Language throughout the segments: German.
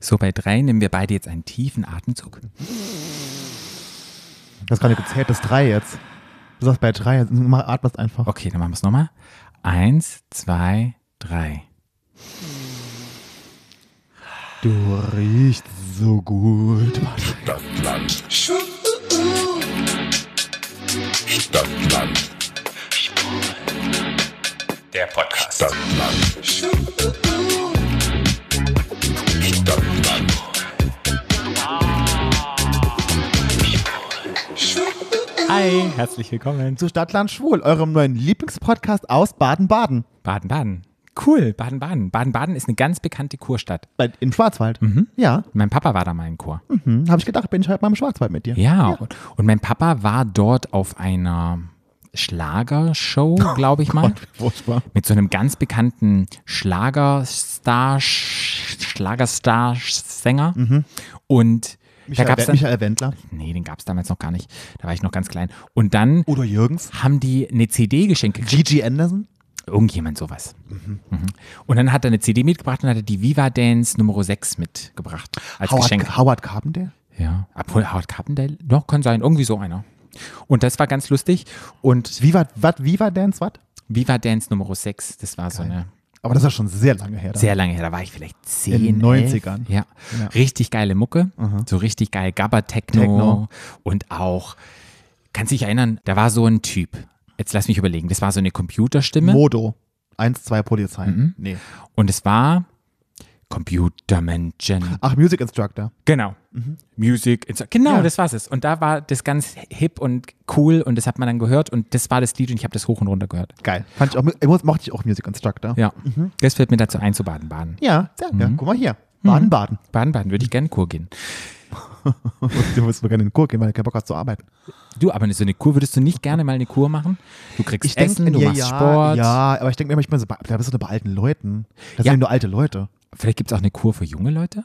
So, bei drei nehmen wir beide jetzt einen tiefen Atemzug. Das ist gerade gezählt, das drei jetzt. Du sagst bei drei, jetzt mach- atmest einfach. Okay, dann machen wir es nochmal. Eins, zwei, drei. Du riechst so gut. Stadtland. Stadtland. Der Podcast. Stadtland. Stadtland. Hi, herzlich willkommen zu Stadtland Schwul, eurem neuen Lieblingspodcast aus Baden-Baden. Baden-Baden. Cool, Baden-Baden. Baden-Baden ist eine ganz bekannte Kurstadt. Bei- Im Schwarzwald. Ja, Mein Papa war da mal in Chor. hm, habe ich gedacht, bin ich heute mal im Schwarzwald mit dir. Ja, Und, und mein Papa war dort auf einer Schlagershow, glaube ich mal. Furchtbar. mit so einem ganz bekannten Schlagerstar, Schlagerstar-Sänger. Und da Michael, gab's We- dann, Michael Wendler. nee, den gab es damals noch gar nicht. Da war ich noch ganz klein. Und dann Udo Jürgens. haben die eine CD geschenkt. Gigi Anderson. Irgendjemand sowas. Mhm. Und dann hat er eine CD mitgebracht und hat er die Viva Dance Nummer 6 mitgebracht als Geschenk. Howard, Howard Carpendale. Ja, obwohl Howard Carpendale, doch, kann sein, irgendwie so einer. Und das war ganz lustig. Und Viva, wat, Viva Dance, was? Viva Dance Nummer 6, das war so eine Aber das ist schon sehr lange her. dann. Sehr lange her, da war ich vielleicht 10. In den 90ern. 11. Ja. Ja. Richtig geile Mucke. So richtig geil Gabba-Techno. Techno. Und auch, kannst dich erinnern, da war so ein Typ. Jetzt lass mich überlegen. Das war so eine Computerstimme. Modo. Eins, zwei Polizei. Mhm. Nee. und es war Computermenschen. Ach, Music Instructor. Genau. Music. Inst- Genau, Ja. das war's es. Und da war das ganz hip und cool und das hat man dann gehört und das war das Lied und ich habe das hoch und runter gehört. Geil. Fand ich auch, ich mochte ich auch Music Instructor. Ja. Das fällt mir dazu ein zu Baden-Baden. Ja, sehr, Mhm. ja. Guck mal hier. Baden-Baden. Baden-Baden würde ich gerne Kur gehen. Du musst gerne in Kur gehen, weil du keinen Bock hast zu arbeiten. Du, aber so eine Kur würdest du nicht gerne mal eine Kur machen? Du kriegst Essen, denk, du ja, machst ja, Sport. Ja, aber ich denke mir ich bin so, da bist du nur bei alten Leuten. Das Ja. sind nur alte Leute. Vielleicht gibt es auch eine Kur für junge Leute?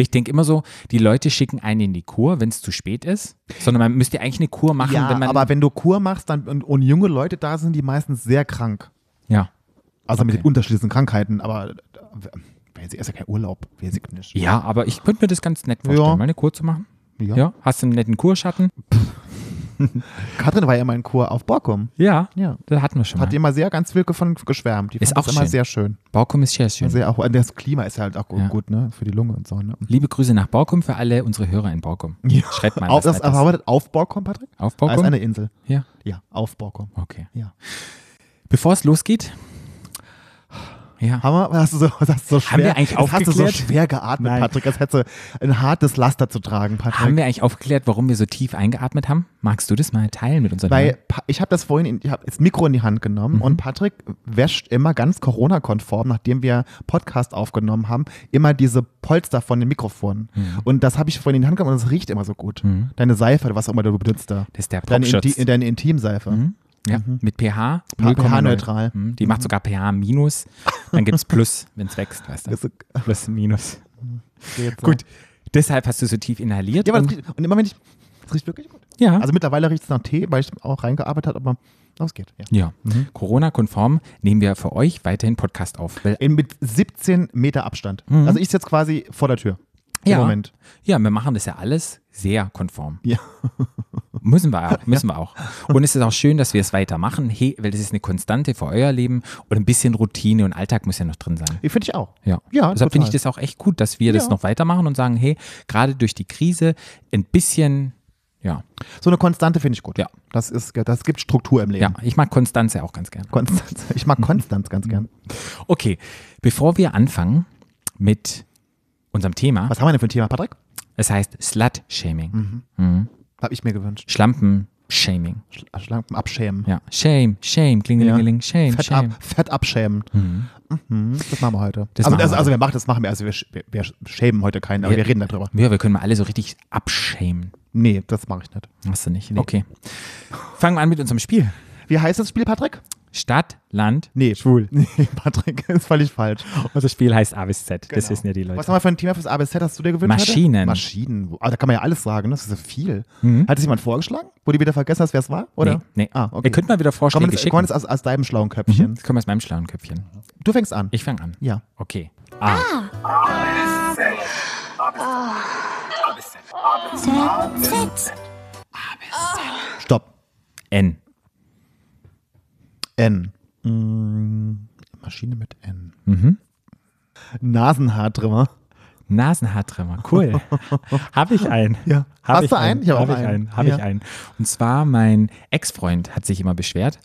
Ich denke immer so, die Leute schicken einen in die Kur, wenn es zu spät ist, sondern man müsste eigentlich eine Kur machen, ja, wenn man. aber wenn du Kur machst dann, und, und junge Leute da sind, die meistens sehr krank. ja. Also mit Okay. den unterschiedlichsten Krankheiten, aber äh, ist ja kein Urlaub, ich nicht. ja, aber ich könnte mir das ganz nett vorstellen, Ja. mal eine Kur zu machen. Ja. Ja. Hast du einen netten Kurschatten? Katrin war ja immer in Kur auf Borkum. Ja. Ja. Das hatten wir schon Hat mal. immer sehr ganz viel von geschwärmt. Die Ist das auch immer schön. sehr schön. Baukum ist sehr schön. Sehr auch, das Klima ist halt auch gut, Ja. gut ne? Für die Lunge und so. Ne? Liebe Grüße nach Baukum für alle unsere Hörer in Baukum. Ja. Schreibt mal Auf, das, aber auf Borkum, Patrick? Auf Ah, ist Baukum? eine Insel. Ja. Ja, auf Borkum. Okay. Ja. Bevor es losgeht. Ja. Haben wir, hast du so, hast du so schwer, Haben wir eigentlich das hast du so schwer geatmet, Nein. Patrick, als hättest du ein hartes Laster zu tragen, Patrick. Haben wir eigentlich aufgeklärt, warum wir so tief eingeatmet haben? Magst du das mal teilen mit unseren Weil? Pa- ich habe das vorhin, in, ich habe das Mikro in die Hand genommen Mhm. und Patrick wäscht immer ganz Corona-konform, nachdem wir Podcast aufgenommen haben, immer diese Polster von den Mikrofonen. Mhm. Und das habe ich vorhin in die Hand genommen und es riecht immer so gut. Deine Seife, was auch immer du benutzt da. Das ist der Deine, Popschutz. Inti deine Intimseife. Ja, mit pH. pH 0,0. neutral. Mhm, Die macht sogar pH minus. Dann gibt es Plus, wenn es wächst, weißt du. Plus, minus. Gut. Deshalb hast du so tief inhaliert. Ja, aber und, das riecht, und immer wenn ich, es riecht wirklich gut. ja. Also mittlerweile riecht es nach Tee, weil ich auch reingearbeitet habe, aber es geht. Ja. ja. Mhm. Corona-konform nehmen wir für euch weiterhin Podcast auf. In, mit 17 Meter Abstand. Also ich sitze quasi vor der Tür. Ja, Moment. ja, wir machen das ja alles sehr konform. Ja. Müssen wir auch, müssen wir auch. Und es ist auch schön, dass wir es weitermachen, hey, weil das ist eine Konstante für euer Leben und ein bisschen Routine und Alltag muss ja noch drin sein. Finde ich auch. Ja, Ja, deshalb finde ich das auch echt gut, dass wir das Ja. noch weitermachen und sagen, hey, gerade durch die Krise ein bisschen, ja, So eine Konstante finde ich gut. Ja. Das, ist, das gibt Struktur im Leben. ja, ich mag Konstanze auch ganz gern. Konstanz. Ich mag Konstanz ganz gern. Okay, bevor wir anfangen mit unserem Thema, Was haben wir denn für ein Thema, Patrick? es heißt Slut-Shaming, Habe ich mir gewünscht. Schlampen-Shaming. Sch- Schlanken abschämen. Ja, Shame, Shame, klingelingeling, Shame, Fett, Shame. ab, fett abschämen. Mhm. Das machen wir heute. Das also, machen also, wir also wir machen das machen wir. Also wir, wir, wir schämen heute keinen, aber Ja. wir reden darüber. Ja, wir können mal alle so richtig abschämen. Nee, das mache ich nicht. Hast du nicht? Okay. Fangen wir an mit unserem Spiel. Wie heißt das Spiel, Patrick? Stadt, Land, Nee, schwul. Nee, Patrick, ist völlig falsch. Unser Spiel heißt A bis Z. Das Genau. wissen ja die Leute. Was haben wir für ein Thema fürs ABZ, hast du dir gewünscht? Maschinen. Heute? Maschinen. Aber da kann man ja alles sagen, ne? das ist ja viel. Hat es jemand vorgeschlagen? Wo du wieder vergessen hast, wer es war? Oder? Nee, nee. Ah, okay. Ihr könnt mal wieder Komm, Vorschläge das, schicken. komm, das aus, aus deinem schlauen Köpfchen. Das kommt aus meinem schlauen Köpfchen. Du fängst an. Ich fange an. Ja. Okay. A. Stopp. N. N. Mm, Maschine mit N. Mhm. Nasenhaartrimmer. Nasenhaartrimmer, cool. habe ich einen. Ja. Hab Hast ich du einen? Ich hab Hab einen. einen. Habe Ja. ich einen. Und zwar mein Ex-Freund hat sich immer beschwert,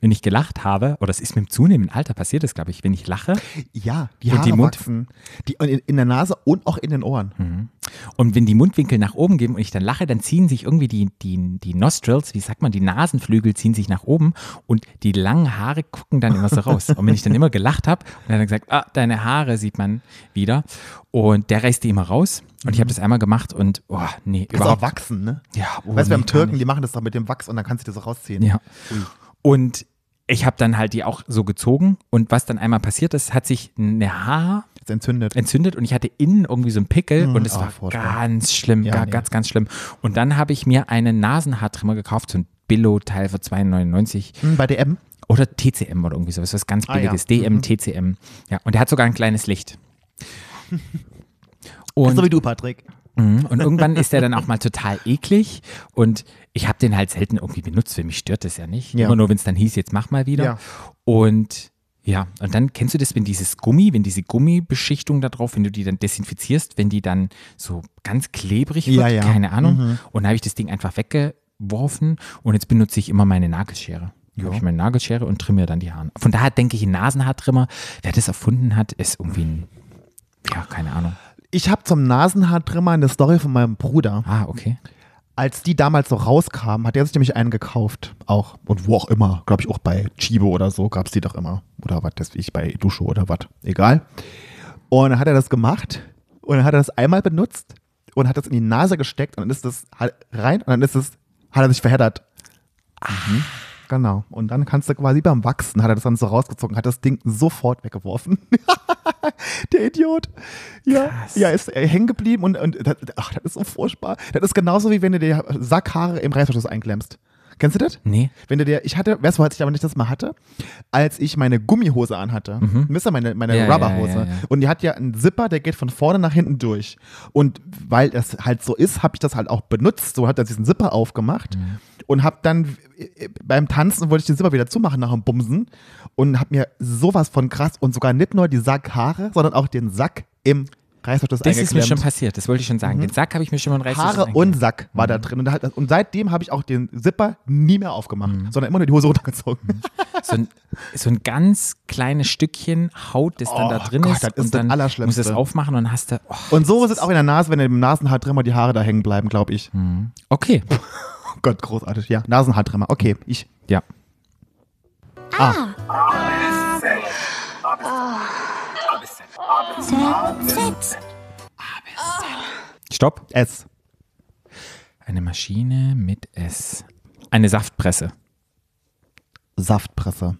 wenn ich gelacht habe, oder es ist mit dem zunehmenden Alter passiert das, glaube ich, wenn ich lache Ja, die Und Haare die Mund- wachsen. Die, in, in der Nase und auch in den Ohren. und wenn die Mundwinkel nach oben gehen und ich dann lache, dann ziehen sich irgendwie die, die, die Nostrils, wie sagt man, die Nasenflügel ziehen sich nach oben und die langen Haare gucken dann immer so raus. Und wenn ich dann immer gelacht habe und er hat dann gesagt, ah, deine Haare sieht man wieder und der reißt die immer raus und ich habe das einmal gemacht und, oh, nee, auch überhaupt. wachsen, ne? Ja, oh, weißt du, nee, beim Türken, die machen das doch mit dem Wachs und dann kannst du das so rausziehen. Ja. Und ich habe dann halt die auch so gezogen und was dann einmal passiert ist, hat sich eine Haar Ist entzündet. entzündet und ich hatte innen irgendwie so einen Pickel und es oh, war furchtbar. ganz schlimm, Ja, nee. ganz, ganz schlimm. Und dann habe ich mir einen Nasenhaartrimmer gekauft, so ein Billo-Teil für 2,99 Hm, Bei DM. oder TCM oder irgendwie sowas, was ganz Ah, ja. billiges, DM, TCM. Ja, und der hat sogar ein kleines Licht. Und so wie du, Patrick. Mhm. Und irgendwann ist der dann auch mal total eklig und ich habe den halt selten irgendwie benutzt, weil mich stört das ja nicht. Ja. Immer nur, wenn es dann hieß, jetzt mach mal wieder. Ja. Und ja, und dann kennst du das, wenn dieses Gummi, wenn diese Gummibeschichtung da drauf, wenn du die dann desinfizierst, wenn die dann so ganz klebrig wird, Ja, ja. keine Ahnung. Mhm. Und dann habe ich das Ding einfach weggeworfen und jetzt benutze ich immer meine Nagelschere. Ja. Habe ich meine Nagelschere und trimme mir dann die Haare. Von daher denke ich, ein Nasenhaartrimmer, wer das erfunden hat, ist irgendwie ein, ja, keine Ahnung. Ich habe zum Nasenhaartrimmer eine Story von meinem Bruder. Ah, okay. Als die damals so rauskamen, hat er sich nämlich einen gekauft. Auch. Und wo auch immer. Glaube ich auch bei Chibo oder so gab es die doch immer. Oder was, das ich bei Dusche oder was. Egal. Und dann hat er das gemacht. Und dann hat er das einmal benutzt und hat das in die Nase gesteckt und dann ist das halt rein und dann ist es, hat er sich verheddert. Mhm. Genau. Und dann kannst du quasi beim Wachsen, hat er das dann so rausgezogen, hat das Ding sofort weggeworfen. Der Idiot. Ja, Krass. ja ist äh, hängen geblieben und, und das, ach, das ist so furchtbar. Das ist genauso wie wenn du dir Sackhaare im Reißverschluss einklemmst. Kennst du das? Nee. Wenn du dir, ich hatte, weißt du, was ich aber nicht das mal hatte? Als ich meine Gummihose anhatte. Mhm. Wisst ihr, meine, meine Ja, Rubberhose. ja, ja, ja. Und die hat ja einen Zipper, der geht von vorne nach hinten durch. Und weil das halt so ist, habe ich das halt auch benutzt. So hat er diesen Zipper aufgemacht Mhm. und habe dann äh, beim Tanzen wollte ich den Zipper wieder zumachen nach dem Bumsen und habe mir sowas von krass und sogar nicht nur die Sackhaare, sondern auch den Sack im Reißverschluss Das ist mir eingeklemmt. schon passiert, das wollte ich schon sagen. Den Sack habe ich mir schon mal in Reißverschluss Haare und eingeklemmt. Sack war da drin. Und, da und seitdem habe ich auch den Zipper nie mehr aufgemacht, sondern immer nur die Hose runtergezogen. so ein, so ein ganz kleines Stückchen Haut, das dann Oh da drin Gott, ist. das ist und das dann Allerschlimmste. musst du es aufmachen und dann hast du. Oh, Und so ist es auch in der Nase, wenn du im Nasenhaartrimmer die Haare da hängen bleiben, glaube ich. okay. Oh Gott, großartig. Ja, Nasenhaartrimmer. Okay, ich. Ja. Stopp. S. Eine Maschine mit S. Eine Saftpresse. Saftpresse.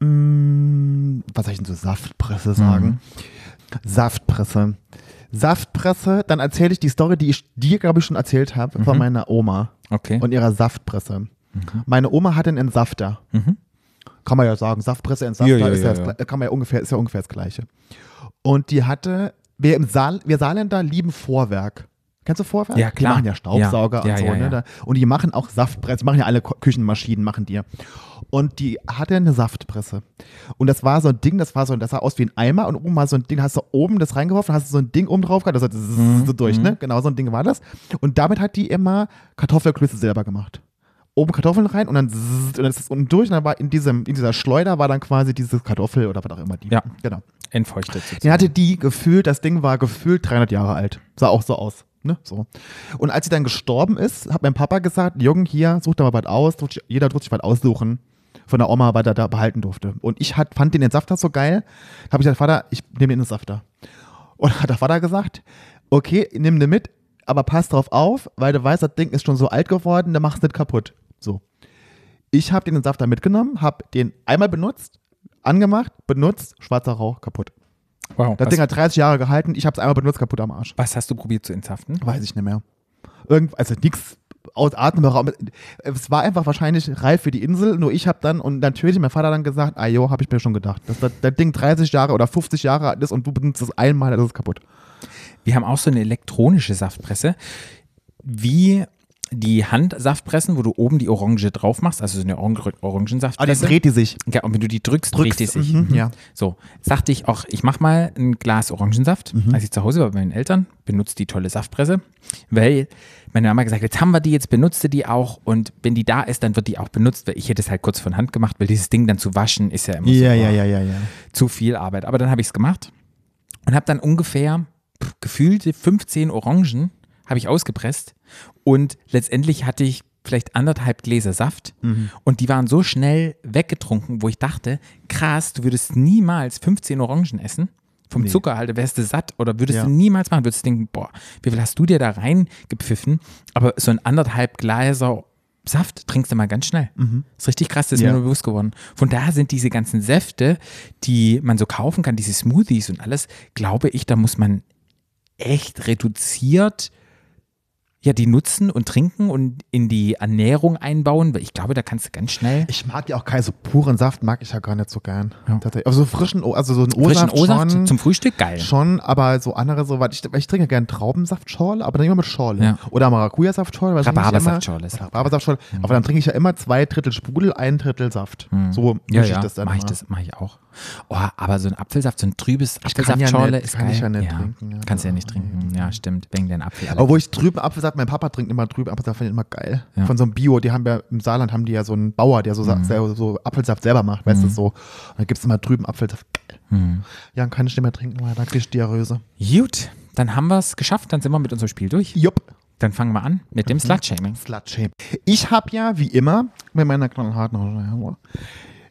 Mm, was soll ich denn zu Saftpresse sagen? Saftpresse. Saftpresse, dann erzähle ich die Story, die ich dir, glaube ich, schon erzählt habe, von meiner Oma Okay. und ihrer Saftpresse. Meine Oma hatte einen Entsafter. Kann man ja sagen, Saftpresse, Entsafter Ja, ja, ist, ja, ja, kann man ja ungefähr, ist ja ungefähr das Gleiche. Und die hatte, wir im Saal, wir Saarländer lieben Vorwerk. Kennst du Vorwerk? Ja, klar. Die machen ja Staubsauger Ja, ja, und so. ja, ne? ja. Da, und die machen auch Saftpresse, machen ja alle Küchenmaschinen, machen die. Und die hatte eine Saftpresse. Und das war so ein Ding, das war so, das sah aus wie ein Eimer und oben war so ein Ding, hast du oben das reingeworfen, hast du so ein Ding oben drauf gehabt, das hat so durch, ne? Genau so ein Ding war das. Und damit hat die immer Kartoffelklöße selber gemacht. Oben Kartoffeln rein und dann zzzzt, und dann ist es unten durch und dann war in diesem, in dieser Schleuder war dann quasi diese Kartoffel oder was auch immer die. Ja. Genau. Entfeuchtet. Den sozusagen. hatte die gefühlt, das Ding war gefühlt 300 Jahre alt. Sah auch so aus. Ne? So. Und als sie dann gestorben ist, hat mein Papa gesagt, Jungen, hier, such da mal was aus, jeder durfte sich was aussuchen von der Oma, was er da behalten durfte. Und ich hat, fand den Entsafter so geil, habe ich gesagt, Vater, ich nehme den Entsafter. Und hat der Vater gesagt, okay, nimm den mit, aber pass drauf auf, weil du weißt, das Ding ist schon so alt geworden, dann machst du nicht kaputt. So. Ich habe den Entsafter mitgenommen, habe den einmal benutzt, angemacht, benutzt, schwarzer Rauch, kaputt. Wow. Das Ding hat 30 Jahre gehalten, ich habe es einmal benutzt, kaputt am Arsch. was hast du probiert zu entsaften? Weiß ich nicht mehr. Irgend, also nichts aus Atemraum. Es war einfach wahrscheinlich reif für die Insel, nur ich habe dann, und natürlich mein Vater dann gesagt, ah jo, habe ich mir schon gedacht, dass das, das Ding 30 Jahre oder 50 Jahre alt ist und du benutzt es einmal, dann ist es kaputt. Wir haben auch so eine elektronische Saftpresse, wie die Handsaftpressen, wo du oben die Orange drauf machst, also so eine Orang Ah, die Orangensaftpresse. dreht die sich. ja, und wenn du die drückst, Drückst, dreht die sich. mhm, ja. So, dachte ich auch, ich mach mal ein Glas Orangensaft, Mhm. als ich zu Hause war bei meinen Eltern, benutze die tolle Saftpresse, weil meine Mama gesagt hat, jetzt haben wir die, jetzt benutze die auch und wenn die da ist, dann wird die auch benutzt, weil ich hätte es halt kurz von Hand gemacht, weil dieses Ding dann zu waschen ist ja immer Ja, so, ja, oh, ja, ja, ja. zu viel Arbeit. Aber dann habe ich es gemacht und habe dann ungefähr pff, gefühlte 15 Orangen habe ich ausgepresst und letztendlich hatte ich vielleicht anderthalb Gläser Saft Mhm. und die waren so schnell weggetrunken, wo ich dachte, krass, du würdest niemals 15 Orangen essen. Vom Nee. Zucker halt, wärst du satt oder würdest Ja. du niemals machen, würdest du denken, boah, wie viel hast du dir da reingepfiffen? Aber so ein anderthalb Gläser Saft trinkst du mal ganz schnell. Ist richtig krass, das ist Mhm. Ja. mir nur bewusst geworden. Von daher sind diese ganzen Säfte, die man so kaufen kann, diese Smoothies und alles, glaube ich, da muss man echt reduziert ja, die nutzen und trinken und in die Ernährung einbauen, weil ich glaube, da kannst du ganz schnell Ich mag ja auch keinen so puren Saft, mag ich ja gar nicht so gern. Ja. Tatsächlich. Also so frischen, O- also so einen frischen O-Saft O-Saft schon, zum Frühstück, geil. schon, aber so andere so, weil ich, weil ich trinke gern Traubensaftschorle, aber dann immer mit Schorle. Ja. Oder Maracuja-Saftschorle. Rhabarbersaftschorle Rhabarbersaftschorle. Aber dann trinke ich ja immer zwei Drittel Sprudel, ein Drittel Saft. So Mhm. ja, mische ja, ich das dann mach ich das, mach ich auch. Oh, aber so ein Apfelsaft, so ein trübes ja Apfelsaftschorle nicht- ist kann geil. ich ja nicht trinken, ja. Kannst du ja nicht trinken. Ja, stimmt, wegen den Apfel. Aber wo ich drüben Apfelsaft, mein Papa trinkt immer drüben Apfelsaft, finde ich immer geil. Ja. Von so einem Bio, die haben ja im Saarland haben die ja so einen Bauer, der so, Mhm. selber, so Apfelsaft selber macht, weißt du so. Und dann gibt es immer drüben Apfelsaft. Geil. Mhm. Ja, dann kann ich nicht mehr trinken, weil da krieg ich Diarrhöse. Gut, dann haben wir es geschafft, dann sind wir mit unserem Spiel durch. Jupp. Dann fangen wir an mit Mhm. dem Slut-Shaming. Slutshame. Ich habe ja, wie immer, mit meiner kleinen harten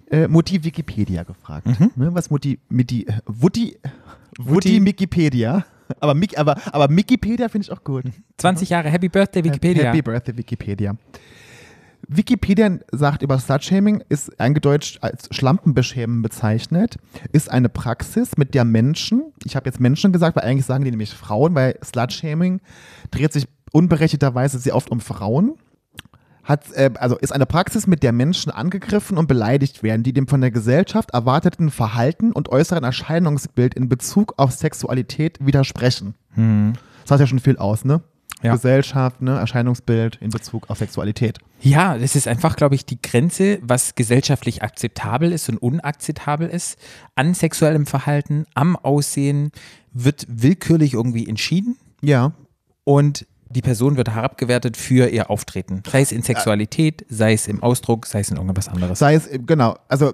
äh, Mutti Wikipedia gefragt. Mhm. Ne, was Mutti, Mitti, äh, Wutti, Wutti Wikipedia. Aber, aber, aber Wikipedia finde ich auch gut. 20 Jahre Happy Birthday Wikipedia. Happy Birthday Wikipedia. Wikipedia sagt über Slutshaming, ist eingedeutscht als Schlampenbeschämen bezeichnet, ist eine Praxis, mit der Menschen, ich habe jetzt Menschen gesagt, weil eigentlich sagen die nämlich Frauen, weil Slutshaming dreht sich unberechtigterweise sehr oft um Frauen. Hat, äh, also ist eine Praxis, mit der Menschen angegriffen und beleidigt werden, die dem von der Gesellschaft erwarteten Verhalten und äußeren Erscheinungsbild in Bezug auf Sexualität widersprechen. Das sagt ja schon viel aus, ne? Ja. Gesellschaft, ne? Erscheinungsbild in Bezug auf Sexualität. Ja, das ist einfach, glaube ich, die Grenze, was gesellschaftlich akzeptabel ist und unakzeptabel ist. An sexuellem Verhalten, am Aussehen wird willkürlich irgendwie entschieden Ja. und die Person wird herabgewertet für ihr Auftreten. Sei es in Sexualität, sei es im Ausdruck, sei es in irgendwas anderes. Sei es, äh, genau, also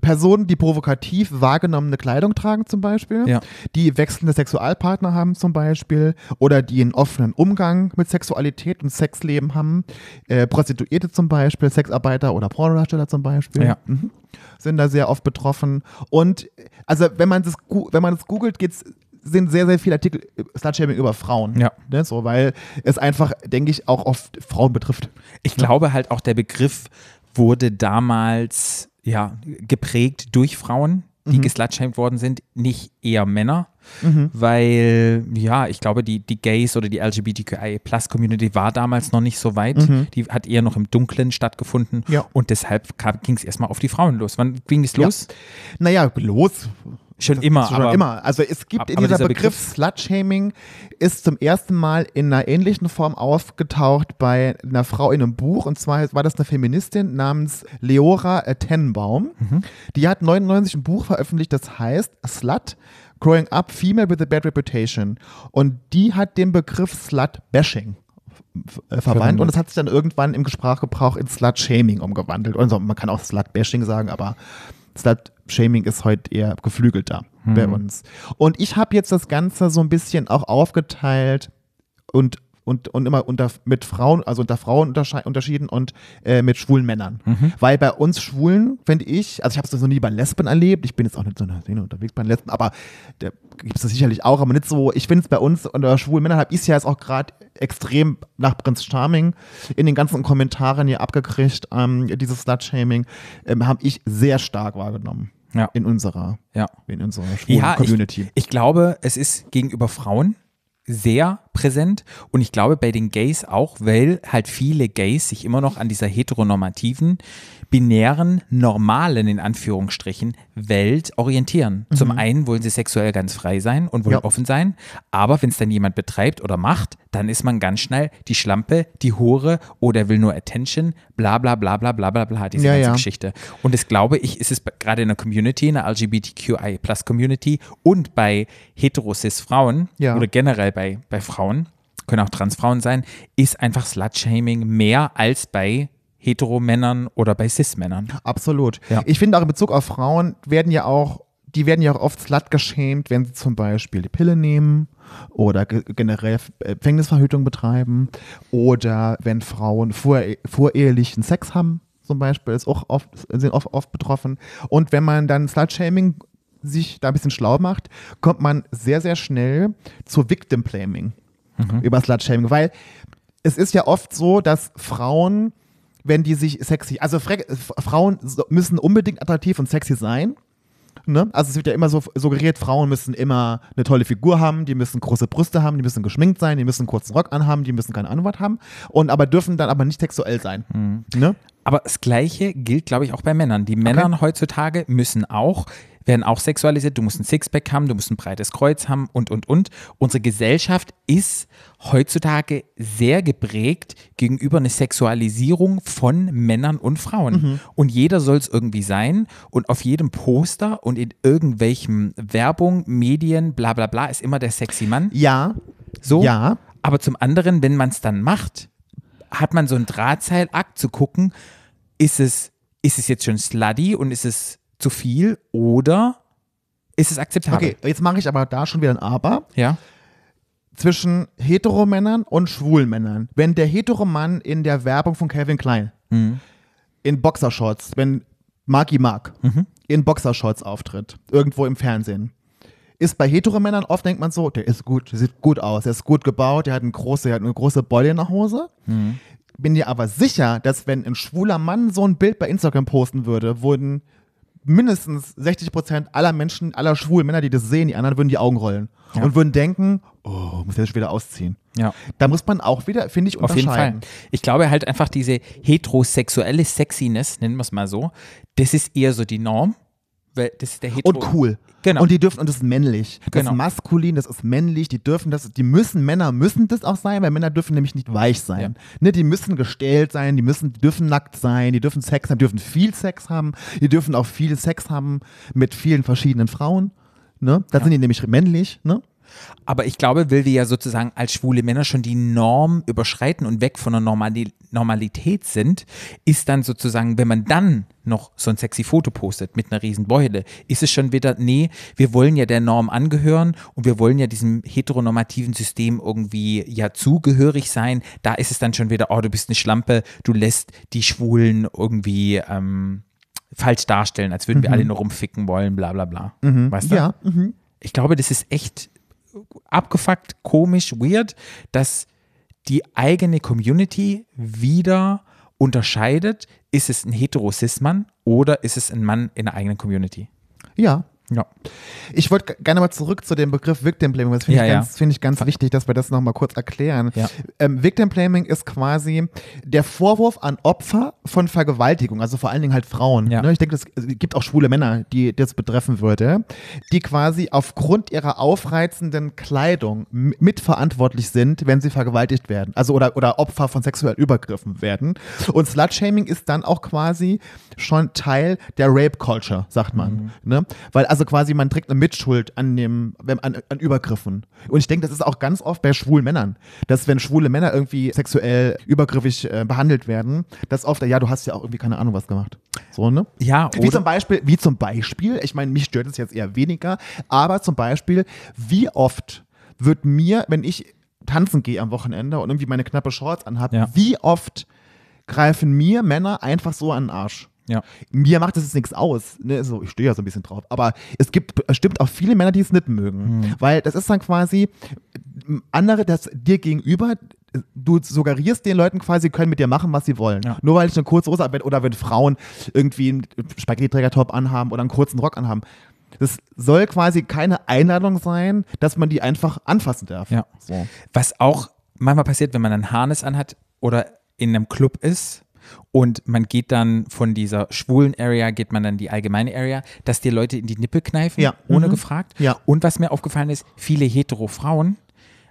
Personen, die provokativ wahrgenommene Kleidung tragen zum Beispiel, Ja. die wechselnde Sexualpartner haben zum Beispiel oder die einen offenen Umgang mit Sexualität und Sexleben haben, äh, Prostituierte zum Beispiel, Sexarbeiter oder Pornodarsteller zum Beispiel, Ja. mhm. sind da sehr oft betroffen und äh, also wenn man das, wenn man das googelt, geht's sind sehr, sehr viele Artikel äh, Slutshaming über Frauen. Ja. Ne, so, weil es einfach, denke ich, auch oft Frauen betrifft. Ich glaube halt auch, der Begriff wurde damals ja, geprägt durch Frauen, die geslutshamed worden sind, nicht eher Männer. Weil, ja, ich glaube, die, die Gays oder die LGBTQI-Plus-Community war damals noch nicht so weit. Die hat eher noch im Dunklen stattgefunden. Ja. Und deshalb ging es erstmal auf die Frauen los. Wann ging es los? Naja, los. Schon immer, Schon aber immer. Also es gibt ab- in dieser dieser Begriff, Begriff- Slutshaming ist zum ersten Mal in einer ähnlichen Form aufgetaucht bei einer Frau in einem Buch. Und zwar war das eine Feministin namens Leora äh, Tenbaum. Mhm. Die hat 99 ein Buch veröffentlicht, das heißt Slut, Growing Up Female with a Bad Reputation. Und die hat den Begriff Slut-Bashing äh, verwandt und es hat sich dann irgendwann im Sprachgebrauch in Slut-Shaming umgewandelt. Also man kann auch Slut-Bashing sagen, aber Slut-Shaming ist heute eher geflügelter bei uns. Und ich habe jetzt das Ganze so ein bisschen auch aufgeteilt und und, und immer unter mit Frauen, also unter Frauen unterschieden und äh, mit schwulen Männern. Weil bei uns Schwulen, finde ich, also ich habe es noch nie bei Lesben erlebt, ich bin jetzt auch nicht so in der Szene unterwegs bei Lesben, aber da gibt es das sicherlich auch, aber nicht so, ich finde es bei uns unter schwulen Männern habe ich es ja jetzt auch gerade extrem nach Prinz Charming in den ganzen Kommentaren hier abgekriegt, ähm, dieses Slut-Shaming, ähm, habe ich sehr stark wahrgenommen Ja. in unserer, ja. in unserer schwulen Ja, Community. Ich, ich glaube, es ist gegenüber Frauen sehr präsent. Und ich glaube bei den Gays auch, weil halt viele Gays sich immer noch an dieser heteronormativen binären, normalen, in Anführungsstrichen, Welt orientieren. Zum einen wollen sie sexuell ganz frei sein und wollen Ja. offen sein, aber wenn es dann jemand betreibt oder macht, dann ist man ganz schnell die Schlampe, die Hure oder er will nur Attention, bla bla bla bla bla bla bla, diese Ja, ganze ja. Geschichte. Und das glaube ich, ist es gerade in der Community, in der LGBTQI Plus Community und bei heterosis Frauen oder generell bei, bei Frauen, können auch Transfrauen sein, ist einfach Slut-Shaming mehr als bei Heteromännern oder bei Cis-Männern. Absolut. Ja. Ich finde auch in Bezug auf Frauen werden ja auch, die werden ja auch oft slut geschämt, wenn sie zum Beispiel die Pille nehmen oder ge generell Empfängnisverhütung betreiben oder wenn Frauen vor, vorehelichen Sex haben, zum Beispiel, ist auch oft, sind oft, oft betroffen. Und wenn man dann Slut-Shaming sich da ein bisschen schlau macht, kommt man sehr, sehr schnell zu Victim-Blaming über Slut-Shaming, weil es ist ja oft so, dass Frauen, wenn die sich sexy, also Frauen müssen unbedingt attraktiv und sexy sein. Ne? Also es wird ja immer so suggeriert, Frauen müssen immer eine tolle Figur haben, die müssen große Brüste haben, die müssen geschminkt sein, die müssen einen kurzen Rock anhaben, die müssen keine Antwort haben und aber dürfen dann aber nicht sexuell sein. Ne? Aber das Gleiche gilt, glaube ich, auch bei Männern. Die Männer heutzutage müssen auch, werden auch sexualisiert. Du musst ein Sixpack haben, du musst ein breites Kreuz haben und, und, und. Unsere Gesellschaft ist heutzutage sehr geprägt gegenüber einer Sexualisierung von Männern und Frauen. Und jeder soll es irgendwie sein. Und auf jedem Poster und in irgendwelchen Werbung, Medien, bla bla bla, ist immer der sexy Mann. Ja, So. ja, Aber zum anderen, wenn man es dann macht, hat man so einen Drahtseilakt zu gucken, ist es, ist es jetzt schon slutty und ist es zu viel oder ist es akzeptabel? okay, jetzt mache ich aber da schon wieder ein Aber. Ja. zwischen Heteromännern und Schwulmännern. Wenn der Heteromann in der Werbung von Calvin Klein in Boxershorts, wenn Marky Mark in Boxershorts auftritt, irgendwo im Fernsehen, ist bei Heteromännern oft denkt man so, der ist gut, der sieht gut aus, der ist gut gebaut, der hat, eine große, der hat eine große Beule in der Hose. Bin dir aber sicher, dass wenn ein schwuler Mann so ein Bild bei Instagram posten würde, würden mindestens 60 Prozent aller Menschen, aller schwulen Männer, die das sehen, die anderen würden die Augen rollen Ja. und würden denken, oh, muss schon wieder ausziehen. Ja. Da muss man auch wieder, finde ich, Auf jeden Fall. unterscheiden. Ich glaube halt einfach diese heterosexuelle Sexiness, nennen wir es mal so, das ist eher so die Norm. Weil das ist der Hetero Und cool. Genau. Und die dürfen, und das ist männlich. Das Genau. ist maskulin, das ist männlich, die dürfen das, die müssen, Männer müssen das auch sein, weil Männer dürfen nämlich nicht weich sein. Ja. Ne, die müssen gestellt sein, die müssen, die dürfen nackt sein, die dürfen Sex haben, die dürfen viel Sex haben, die dürfen auch viel Sex haben mit vielen verschiedenen Frauen. Ne? Da sind die nämlich männlich, ne? Aber ich glaube, weil wir ja sozusagen als schwule Männer schon die Norm überschreiten und weg von der Normali Normalität sind, ist dann sozusagen, wenn man dann noch so ein sexy Foto postet mit einer riesen Beule, ist es schon wieder, nee, wir wollen ja der Norm angehören und wir wollen ja diesem heteronormativen System irgendwie ja zugehörig sein. Da ist es dann schon wieder, oh, du bist eine Schlampe, du lässt die Schwulen irgendwie ähm, falsch darstellen, als würden wir alle nur rumficken wollen, bla bla bla. Weißt du? Ja. Mhm. Ich glaube, das ist echt abgefuckt, komisch, weird, dass die eigene Community wieder unterscheidet, ist es ein hetero-cis-Mann oder ist es ein Mann in der eigenen Community. Ja. Ja. Ich wollte gerne mal zurück zu dem Begriff Victim Blaming. Das finde Ja, ich, ja. ganz- finde ich ganz wichtig, dass wir das nochmal kurz erklären. Ja. Ähm, Victim Blaming ist quasi der Vorwurf an Opfer von Vergewaltigung, also vor allen Dingen halt Frauen. Ja. Ne? Ich denke, es gibt auch schwule Männer, die das betreffen würde, die quasi aufgrund ihrer aufreizenden Kleidung mitverantwortlich sind, wenn sie vergewaltigt werden. Also oder, oder Opfer von sexuellen Übergriffen werden. Und Slut-Shaming ist dann auch quasi schon Teil der Rape-Culture, sagt man. Ne? Weil also quasi man trägt eine Mitschuld an dem, an, an Übergriffen. Und ich denke, das ist auch ganz oft bei schwulen Männern, dass wenn schwule Männer irgendwie sexuell übergriffig äh, behandelt werden, dass oft, ja, du hast ja auch irgendwie keine Ahnung was gemacht. So, ne? Ja, Wie oder, zum Beispiel, wie zum Beispiel, ich meine, mich stört es jetzt eher weniger, aber zum Beispiel, wie oft wird mir, wenn ich tanzen gehe am Wochenende und irgendwie meine knappe Shorts anhabe, Ja. wie oft greifen mir Männer einfach so an den Arsch? Ja. Mir macht das jetzt nichts aus. Ne? So, ich stehe ja so ein bisschen drauf. Aber es gibt bestimmt auch viele Männer, die es nicht mögen. Hm. Weil das ist dann quasi andere, das dir gegenüber, du suggerierst den Leuten quasi, können mit dir machen, was sie wollen. Ja. Nur weil ich eine kurze Hose habe oder wenn Frauen irgendwie einen Spaghetti-Träger-Top anhaben oder einen kurzen Rock anhaben. Das soll quasi keine Einladung sein, dass man die einfach anfassen darf. Ja. So. Was auch manchmal passiert, wenn man ein Harness anhat oder in einem Club ist und man geht dann von dieser schwulen Area, geht man dann die allgemeine Area, dass dir Leute in die Nippel kneifen, Ja. ohne Mhm. gefragt. Ja. Und was mir aufgefallen ist, viele hetero Frauen,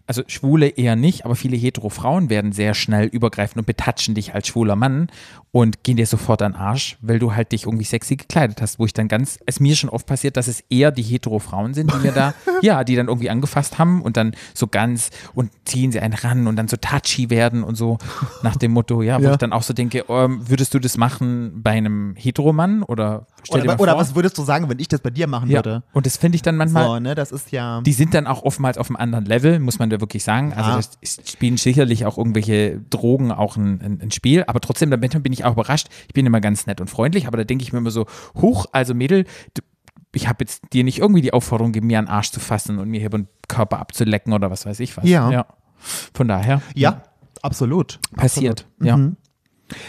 also Schwule eher nicht, aber viele hetero Frauen werden sehr schnell übergreifen und betatschen dich als schwuler Mann und gehen dir sofort an den Arsch, weil du halt dich irgendwie sexy gekleidet hast, wo ich dann ganz, es mir schon oft passiert, dass es eher die hetero Frauen sind, die mir da, ja, die dann irgendwie angefasst haben und dann so ganz und ziehen sie einen ran und dann so touchy werden und so nach dem Motto, ja, wo Ja. ich dann auch so denke, ähm, würdest du das machen bei einem Heteromann oder stell dir Oder, oder was würdest du sagen, wenn ich das bei dir machen ja. würde? Und das finde ich dann manchmal, So, ne, das ist ja. die sind dann auch oftmals auf einem anderen Level, muss man da wirklich sagen. Ja. Also spielen sicherlich auch irgendwelche Drogen auch ein, ein, ein Spiel, aber trotzdem, da bin ich auch überrascht. Ich bin immer ganz nett und freundlich, aber da denke ich mir immer so, huch, also Mädel, du, ich habe jetzt dir nicht irgendwie die Aufforderung gegeben, mir an den Arsch zu fassen und mir hier den Körper abzulecken oder was weiß ich was. Ja. Von daher ja, absolut. passiert. Absolut. Ja. Mhm.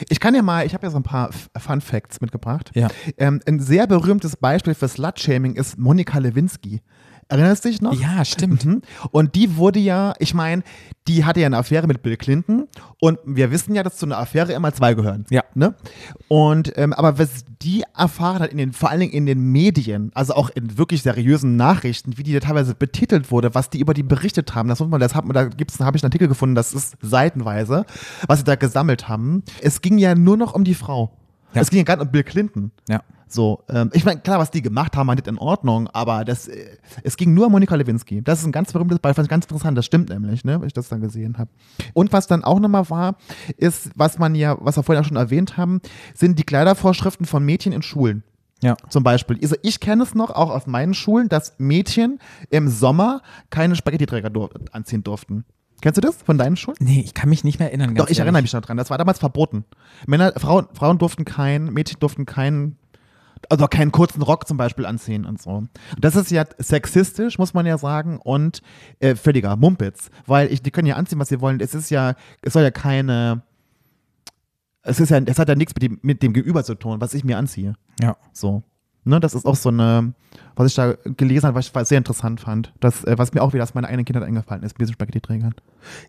Ich kann ja mal, ich habe ja so ein paar F- Fun Facts mitgebracht. Ja. Ähm, ein sehr berühmtes Beispiel für Slut-Shaming ist Monika Lewinsky. Erinnerst du dich noch? ja, stimmt. Mhm. Und die wurde ja, ich meine, die hatte ja eine Affäre mit Bill Clinton und wir wissen ja, dass zu einer Affäre immer zwei gehören. Ja. Ne? Und ähm, aber was die erfahren hat in den, vor allen Dingen in den Medien, also auch in wirklich seriösen Nachrichten, wie die da teilweise betitelt wurde, was die über die berichtet haben, das muss man, das hat man, da gibt's, habe ich einen Artikel gefunden, das ist seitenweise, was sie da gesammelt haben. Es ging ja nur noch um die Frau. Ja. Es ging ja gar nicht um Bill Clinton. Ja. So, ähm, ich meine, klar, was die gemacht haben, war nicht in Ordnung, aber das, äh, es ging nur um Monika Lewinsky. Das ist ein ganz berühmtes Beispiel, fand ich ganz interessant, das stimmt nämlich, ne, weil ich das dann gesehen habe. Und was dann auch nochmal war, ist, was man ja, was wir vorhin auch schon erwähnt haben, sind die Kleidervorschriften von Mädchen in Schulen. Ja. Zum Beispiel. Also ich kenne es noch, auch aus meinen Schulen, dass Mädchen im Sommer keine Spaghetti-Träger dur anziehen durften. Kennst du das von deinen Schulen? Nee, ich kann mich nicht mehr erinnern. Doch, ich erinnere mich noch dran. Das war damals verboten. Männer, Frauen, Frauen durften keinen, Mädchen durften keinen, also keinen kurzen Rock zum Beispiel anziehen und so. Das ist ja sexistisch, muss man ja sagen, und äh, völliger Mumpitz. Weil ich, die können ja anziehen, was sie wollen. Es ist ja, es soll ja keine, es ist ja, es hat ja nichts mit dem, mit dem Gegenüber zu tun, was ich mir anziehe. Ja. So. Ne, das ist auch so eine, was ich da gelesen habe, was ich sehr interessant fand. Das, äh, was mir auch wieder aus meiner eigenen Kindheit eingefallen ist, mit diesen Spaghetti-Trägern.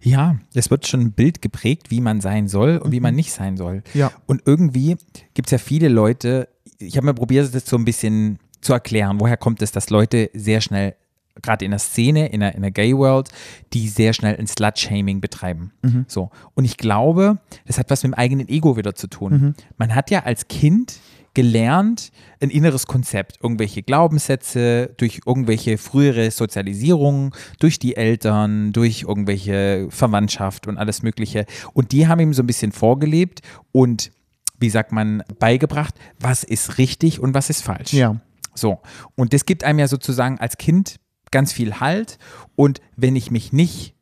Ja, es wird schon ein Bild geprägt, wie man sein soll und wie man nicht sein soll. Ja. Und irgendwie gibt es ja viele Leute, ich habe mal probiert, das so ein bisschen zu erklären, woher kommt es, dass Leute sehr schnell, gerade in der Szene, in der, in der Gay-World, die sehr schnell ein Slut-Shaming betreiben. So. Und ich glaube, das hat was mit dem eigenen Ego wieder zu tun. Man hat ja als Kind gelernt, ein inneres Konzept, irgendwelche Glaubenssätze, durch irgendwelche frühere Sozialisierung, durch die Eltern, durch irgendwelche Verwandtschaft und alles Mögliche. Und die haben ihm so ein bisschen vorgelebt und, wie sagt man, beigebracht, was ist richtig und was ist falsch. Ja. So. Und das gibt einem ja sozusagen als Kind ganz viel Halt. Und wenn ich mich nicht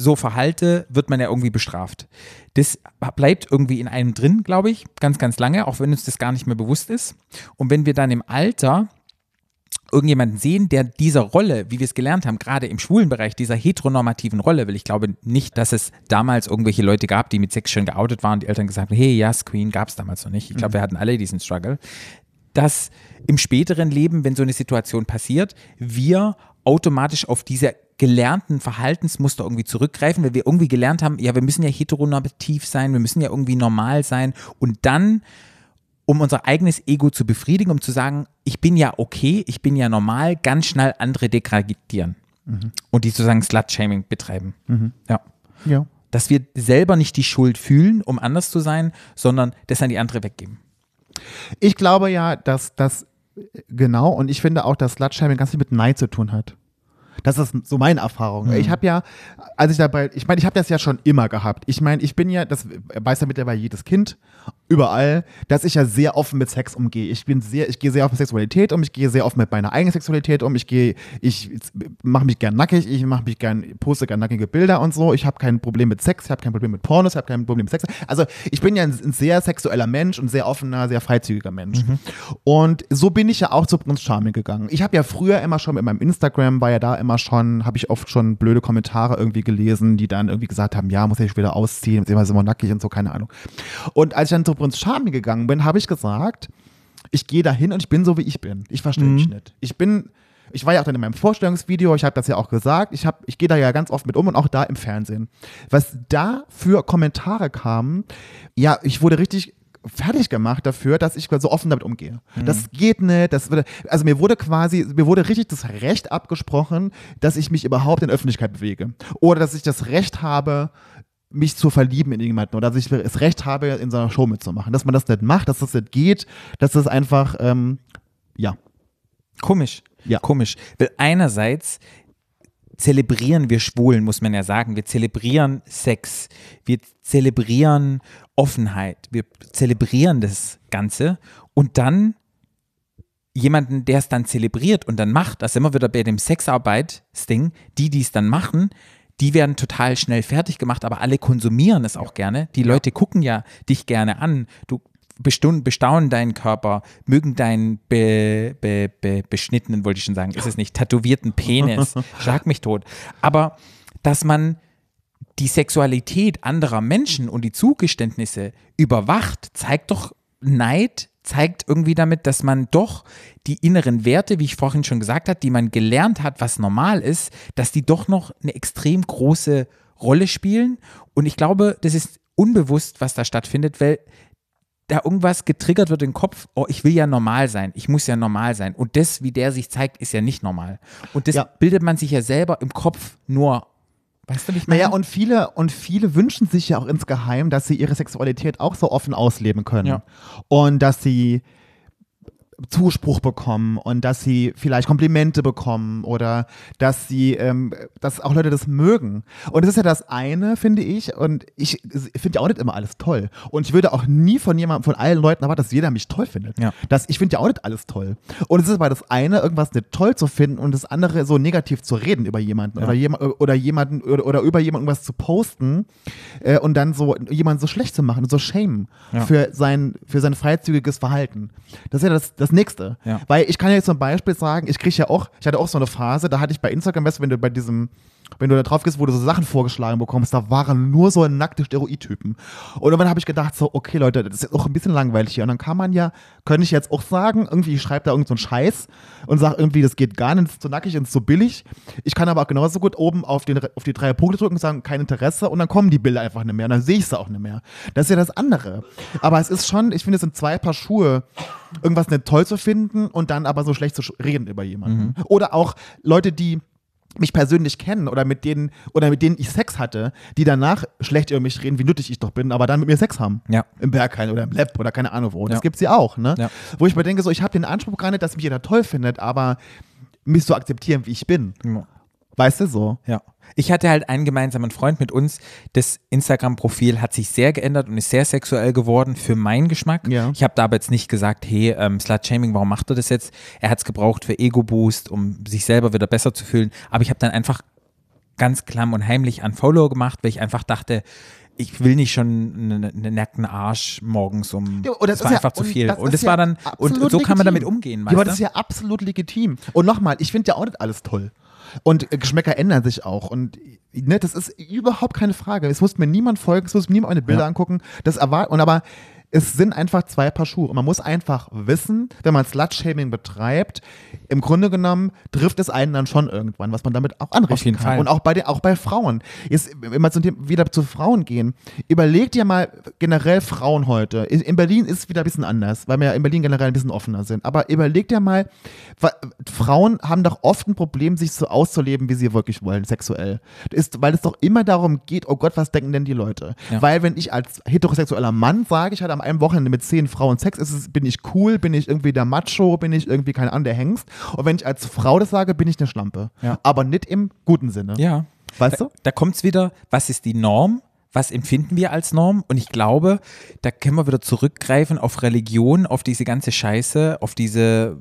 so verhalte, wird man ja irgendwie bestraft. Das bleibt irgendwie in einem drin, glaube ich, ganz, ganz lange, auch wenn uns das gar nicht mehr bewusst ist. Und wenn wir dann im Alter irgendjemanden sehen, der dieser Rolle, wie wir es gelernt haben, gerade im schwulen Bereich, dieser heteronormativen Rolle, weil ich glaube nicht, dass es damals irgendwelche Leute gab, die mit Sex schon geoutet waren, die Eltern gesagt haben, hey, yes, Queen, gab es damals noch nicht. Ich glaube, wir hatten alle diesen Struggle. Dass im späteren Leben, wenn so eine Situation passiert, wir automatisch auf diese gelernten Verhaltensmuster irgendwie zurückgreifen, weil wir irgendwie gelernt haben, ja, wir müssen ja heteronormativ sein, wir müssen ja irgendwie normal sein und dann um unser eigenes Ego zu befriedigen, um zu sagen, ich bin ja okay, ich bin ja normal, ganz schnell andere degradieren. Und die sozusagen Slut-Shaming betreiben. Ja. Ja. Dass wir selber nicht die Schuld fühlen, um anders zu sein, sondern das an die andere weggeben. Ich glaube ja, dass das genau und ich finde auch, dass Slutshaming ganz viel mit Neid zu tun hat. Das ist so meine Erfahrung. Ich habe ja, als ich dabei, ich meine, ich habe das ja schon immer gehabt. Ich meine, ich bin ja, das weiß ja mittlerweile jedes Kind, überall, dass ich ja sehr offen mit Sex umgehe. Ich bin sehr, ich gehe sehr offen mit Sexualität um, ich gehe sehr offen mit meiner eigenen Sexualität um, ich gehe, ich mache mich gern nackig, ich mache mich gern, poste gern nackige Bilder und so. Ich habe kein Problem mit Sex, ich habe kein Problem mit Pornos, ich habe kein Problem mit Sex. Also ich bin ja ein, ein sehr sexueller Mensch und sehr offener, sehr freizügiger Mensch. Und so bin ich ja auch zu Prinz Charming gegangen. Ich habe ja früher immer schon mit meinem Instagram, war ja da immer schon, habe ich oft schon blöde Kommentare irgendwie gelesen, die dann irgendwie gesagt haben, ja, muss ich wieder ausziehen, immer sind wir nackig und so, keine Ahnung. Und als ich dann zu Prinz Charming gegangen bin, habe ich gesagt, ich gehe dahin und ich bin so, wie ich bin. Ich verstelle mich nicht. Ich bin ich war ja auch dann in meinem Vorstellungsvideo, ich habe das ja auch gesagt, ich, hab- ich gehe da ja ganz oft mit um und auch da im Fernsehen. Was da für Kommentare kamen, ja, ich wurde richtig fertig gemacht dafür, dass ich so offen damit umgehe. Das geht nicht, das würde, also mir wurde quasi, mir wurde richtig das Recht abgesprochen, dass ich mich überhaupt in Öffentlichkeit bewege. Oder dass ich das Recht habe, mich zu verlieben in jemanden oder dass ich das Recht habe, in so einer Show mitzumachen. Dass man das nicht macht, dass das nicht geht, dass das einfach, ähm, ja. Komisch. Ja. Komisch. Weil einerseits zelebrieren wir Schwulen, muss man ja sagen. Wir zelebrieren Sex. Wir zelebrieren Offenheit. Wir zelebrieren das Ganze. Und dann jemanden, der es dann zelebriert und dann macht, das immer wieder bei dem Sexarbeit-Ding, die, die es dann machen, die werden total schnell fertig gemacht, aber alle konsumieren es auch gerne. Die Leute gucken ja dich gerne an. Du bestaunen deinen Körper, mögen deinen be, be, be, beschnittenen, wollte ich schon sagen, ist es nicht, tätowierten Penis. Schlag mich tot. Aber dass man die Sexualität anderer Menschen und die Zugeständnisse überwacht, zeigt doch Neid, zeigt irgendwie damit, dass man doch die inneren Werte, wie ich vorhin schon gesagt habe, die man gelernt hat, was normal ist, dass die doch noch eine extrem große Rolle spielen. Und ich glaube, das ist unbewusst, was da stattfindet, weil da irgendwas getriggert wird im Kopf, oh, ich will ja normal sein, ich muss ja normal sein. Und das, wie der sich zeigt, ist ja nicht normal. Und das Ja. bildet man sich ja selber im Kopf nur. Weißt du, wie ich meine? Naja, und viele, und viele wünschen sich ja auch insgeheim, dass sie ihre Sexualität auch so offen ausleben können. Ja. Und dass sie Zuspruch bekommen und dass sie vielleicht Komplimente bekommen oder dass sie, ähm, dass auch Leute das mögen. Und das ist ja das eine, finde ich. Und ich finde ja auch nicht immer alles toll. Und ich würde auch nie von jemandem, von allen Leuten erwarten, dass jeder mich toll findet. Ja. Das, ich finde ja auch nicht alles toll. Und es ist aber das eine, irgendwas nicht toll zu finden und das andere so negativ zu reden über jemanden oder, jemand, oder jemanden oder, oder über jemanden irgendwas zu posten äh, und dann so jemanden so schlecht zu machen und so shamen Ja. für sein, für sein freizügiges Verhalten. Das ist ja das, das Nächste. Ja. Weil ich kann ja jetzt zum Beispiel sagen, ich kriege ja auch, ich hatte auch so eine Phase, da hatte ich bei Instagram, weißt du, wenn du bei diesem, wenn du da drauf gehst, wo du so Sachen vorgeschlagen bekommst, da waren nur so nackte Steroidtypen. Und dann habe ich gedacht, so, okay, Leute, das ist jetzt auch ein bisschen langweilig hier. Und dann kann man ja, könnte ich jetzt auch sagen, irgendwie, ich schreibe da irgend so Scheiß und sage irgendwie, das geht gar nicht, das ist zu nackig und zu billig. Ich kann aber auch genauso gut oben auf, den, auf die drei Punkte drücken und sagen, kein Interesse und dann kommen die Bilder einfach nicht mehr und dann sehe ich sie auch nicht mehr. Das ist ja das andere. Aber es ist schon, ich finde, es sind zwei Paar Schuhe, irgendwas nicht toll zu finden und dann aber so schlecht zu reden über jemanden. Oder auch Leute, die mich persönlich kennen oder mit denen oder mit denen ich Sex hatte, die danach schlecht über mich reden, wie nuttig ich doch bin, aber dann mit mir Sex haben. Ja. Im Berghain oder im Lab oder keine Ahnung wo. Das Ja. gibt's ja auch, ne? Ja. Wo ich mir denke, so ich habe den Anspruch gar nicht, dass mich jeder toll findet, aber mich so akzeptieren, wie ich bin. Ja. Weißt du so? Ja. Ich hatte halt einen gemeinsamen Freund mit uns. Das Instagram-Profil hat sich sehr geändert und ist sehr sexuell geworden für meinen Geschmack. Ja. Ich habe da aber jetzt nicht gesagt, hey, ähm, Slut-Shaming, warum macht er das jetzt? Er hat es gebraucht für Ego-Boost, um sich selber wieder besser zu fühlen. Aber ich habe dann einfach ganz klamm und heimlich an Follow gemacht, weil ich einfach dachte, ich will nicht schon einen, einen nackten Arsch morgens um. Ja, das das war ja- einfach zu viel. das Und das ja war dann, und so kann man damit legitim. umgehen, Ja, aber das ist ja absolut legitim. Und nochmal, ich finde ja auch nicht alles toll. Und Geschmäcker ändern sich auch. Und ne, das ist überhaupt keine Frage. Es muss mir niemand folgen, es muss mir niemand meine Bilder Ja. angucken. Das erwartet. Und aber es sind einfach zwei Paar Schuhe. Und man muss einfach wissen, wenn man Slut-Shaming betreibt, im Grunde genommen trifft es einen dann schon irgendwann, was man damit auch anrichten Auf jeden kann. Fall. Und auch bei, den, auch bei Frauen. Jetzt, wenn wir zum Thema wieder zu Frauen gehen, überlegt ihr mal generell Frauen heute. In, in Berlin ist es wieder ein bisschen anders, weil wir ja in Berlin generell ein bisschen offener sind. Aber überlegt ihr mal, Frauen haben doch oft ein Problem, sich so auszuleben, wie sie wirklich wollen, sexuell. Ist, weil es doch immer darum geht, oh Gott, was denken denn die Leute? Ja. Weil wenn ich als heterosexueller Mann sage, ich hatte am einem Wochenende mit zehn Frauen Sex, ist es, bin ich cool, bin ich irgendwie der Macho, bin ich irgendwie kein Ander Hengst. Und wenn ich als Frau das sage, bin ich eine Schlampe. Ja. Aber nicht im guten Sinne. Ja. Weißt da, du? Da kommt es wieder, was ist die Norm? Was empfinden wir als Norm? Und ich glaube, da können wir wieder zurückgreifen auf Religion, auf diese ganze Scheiße, auf diese,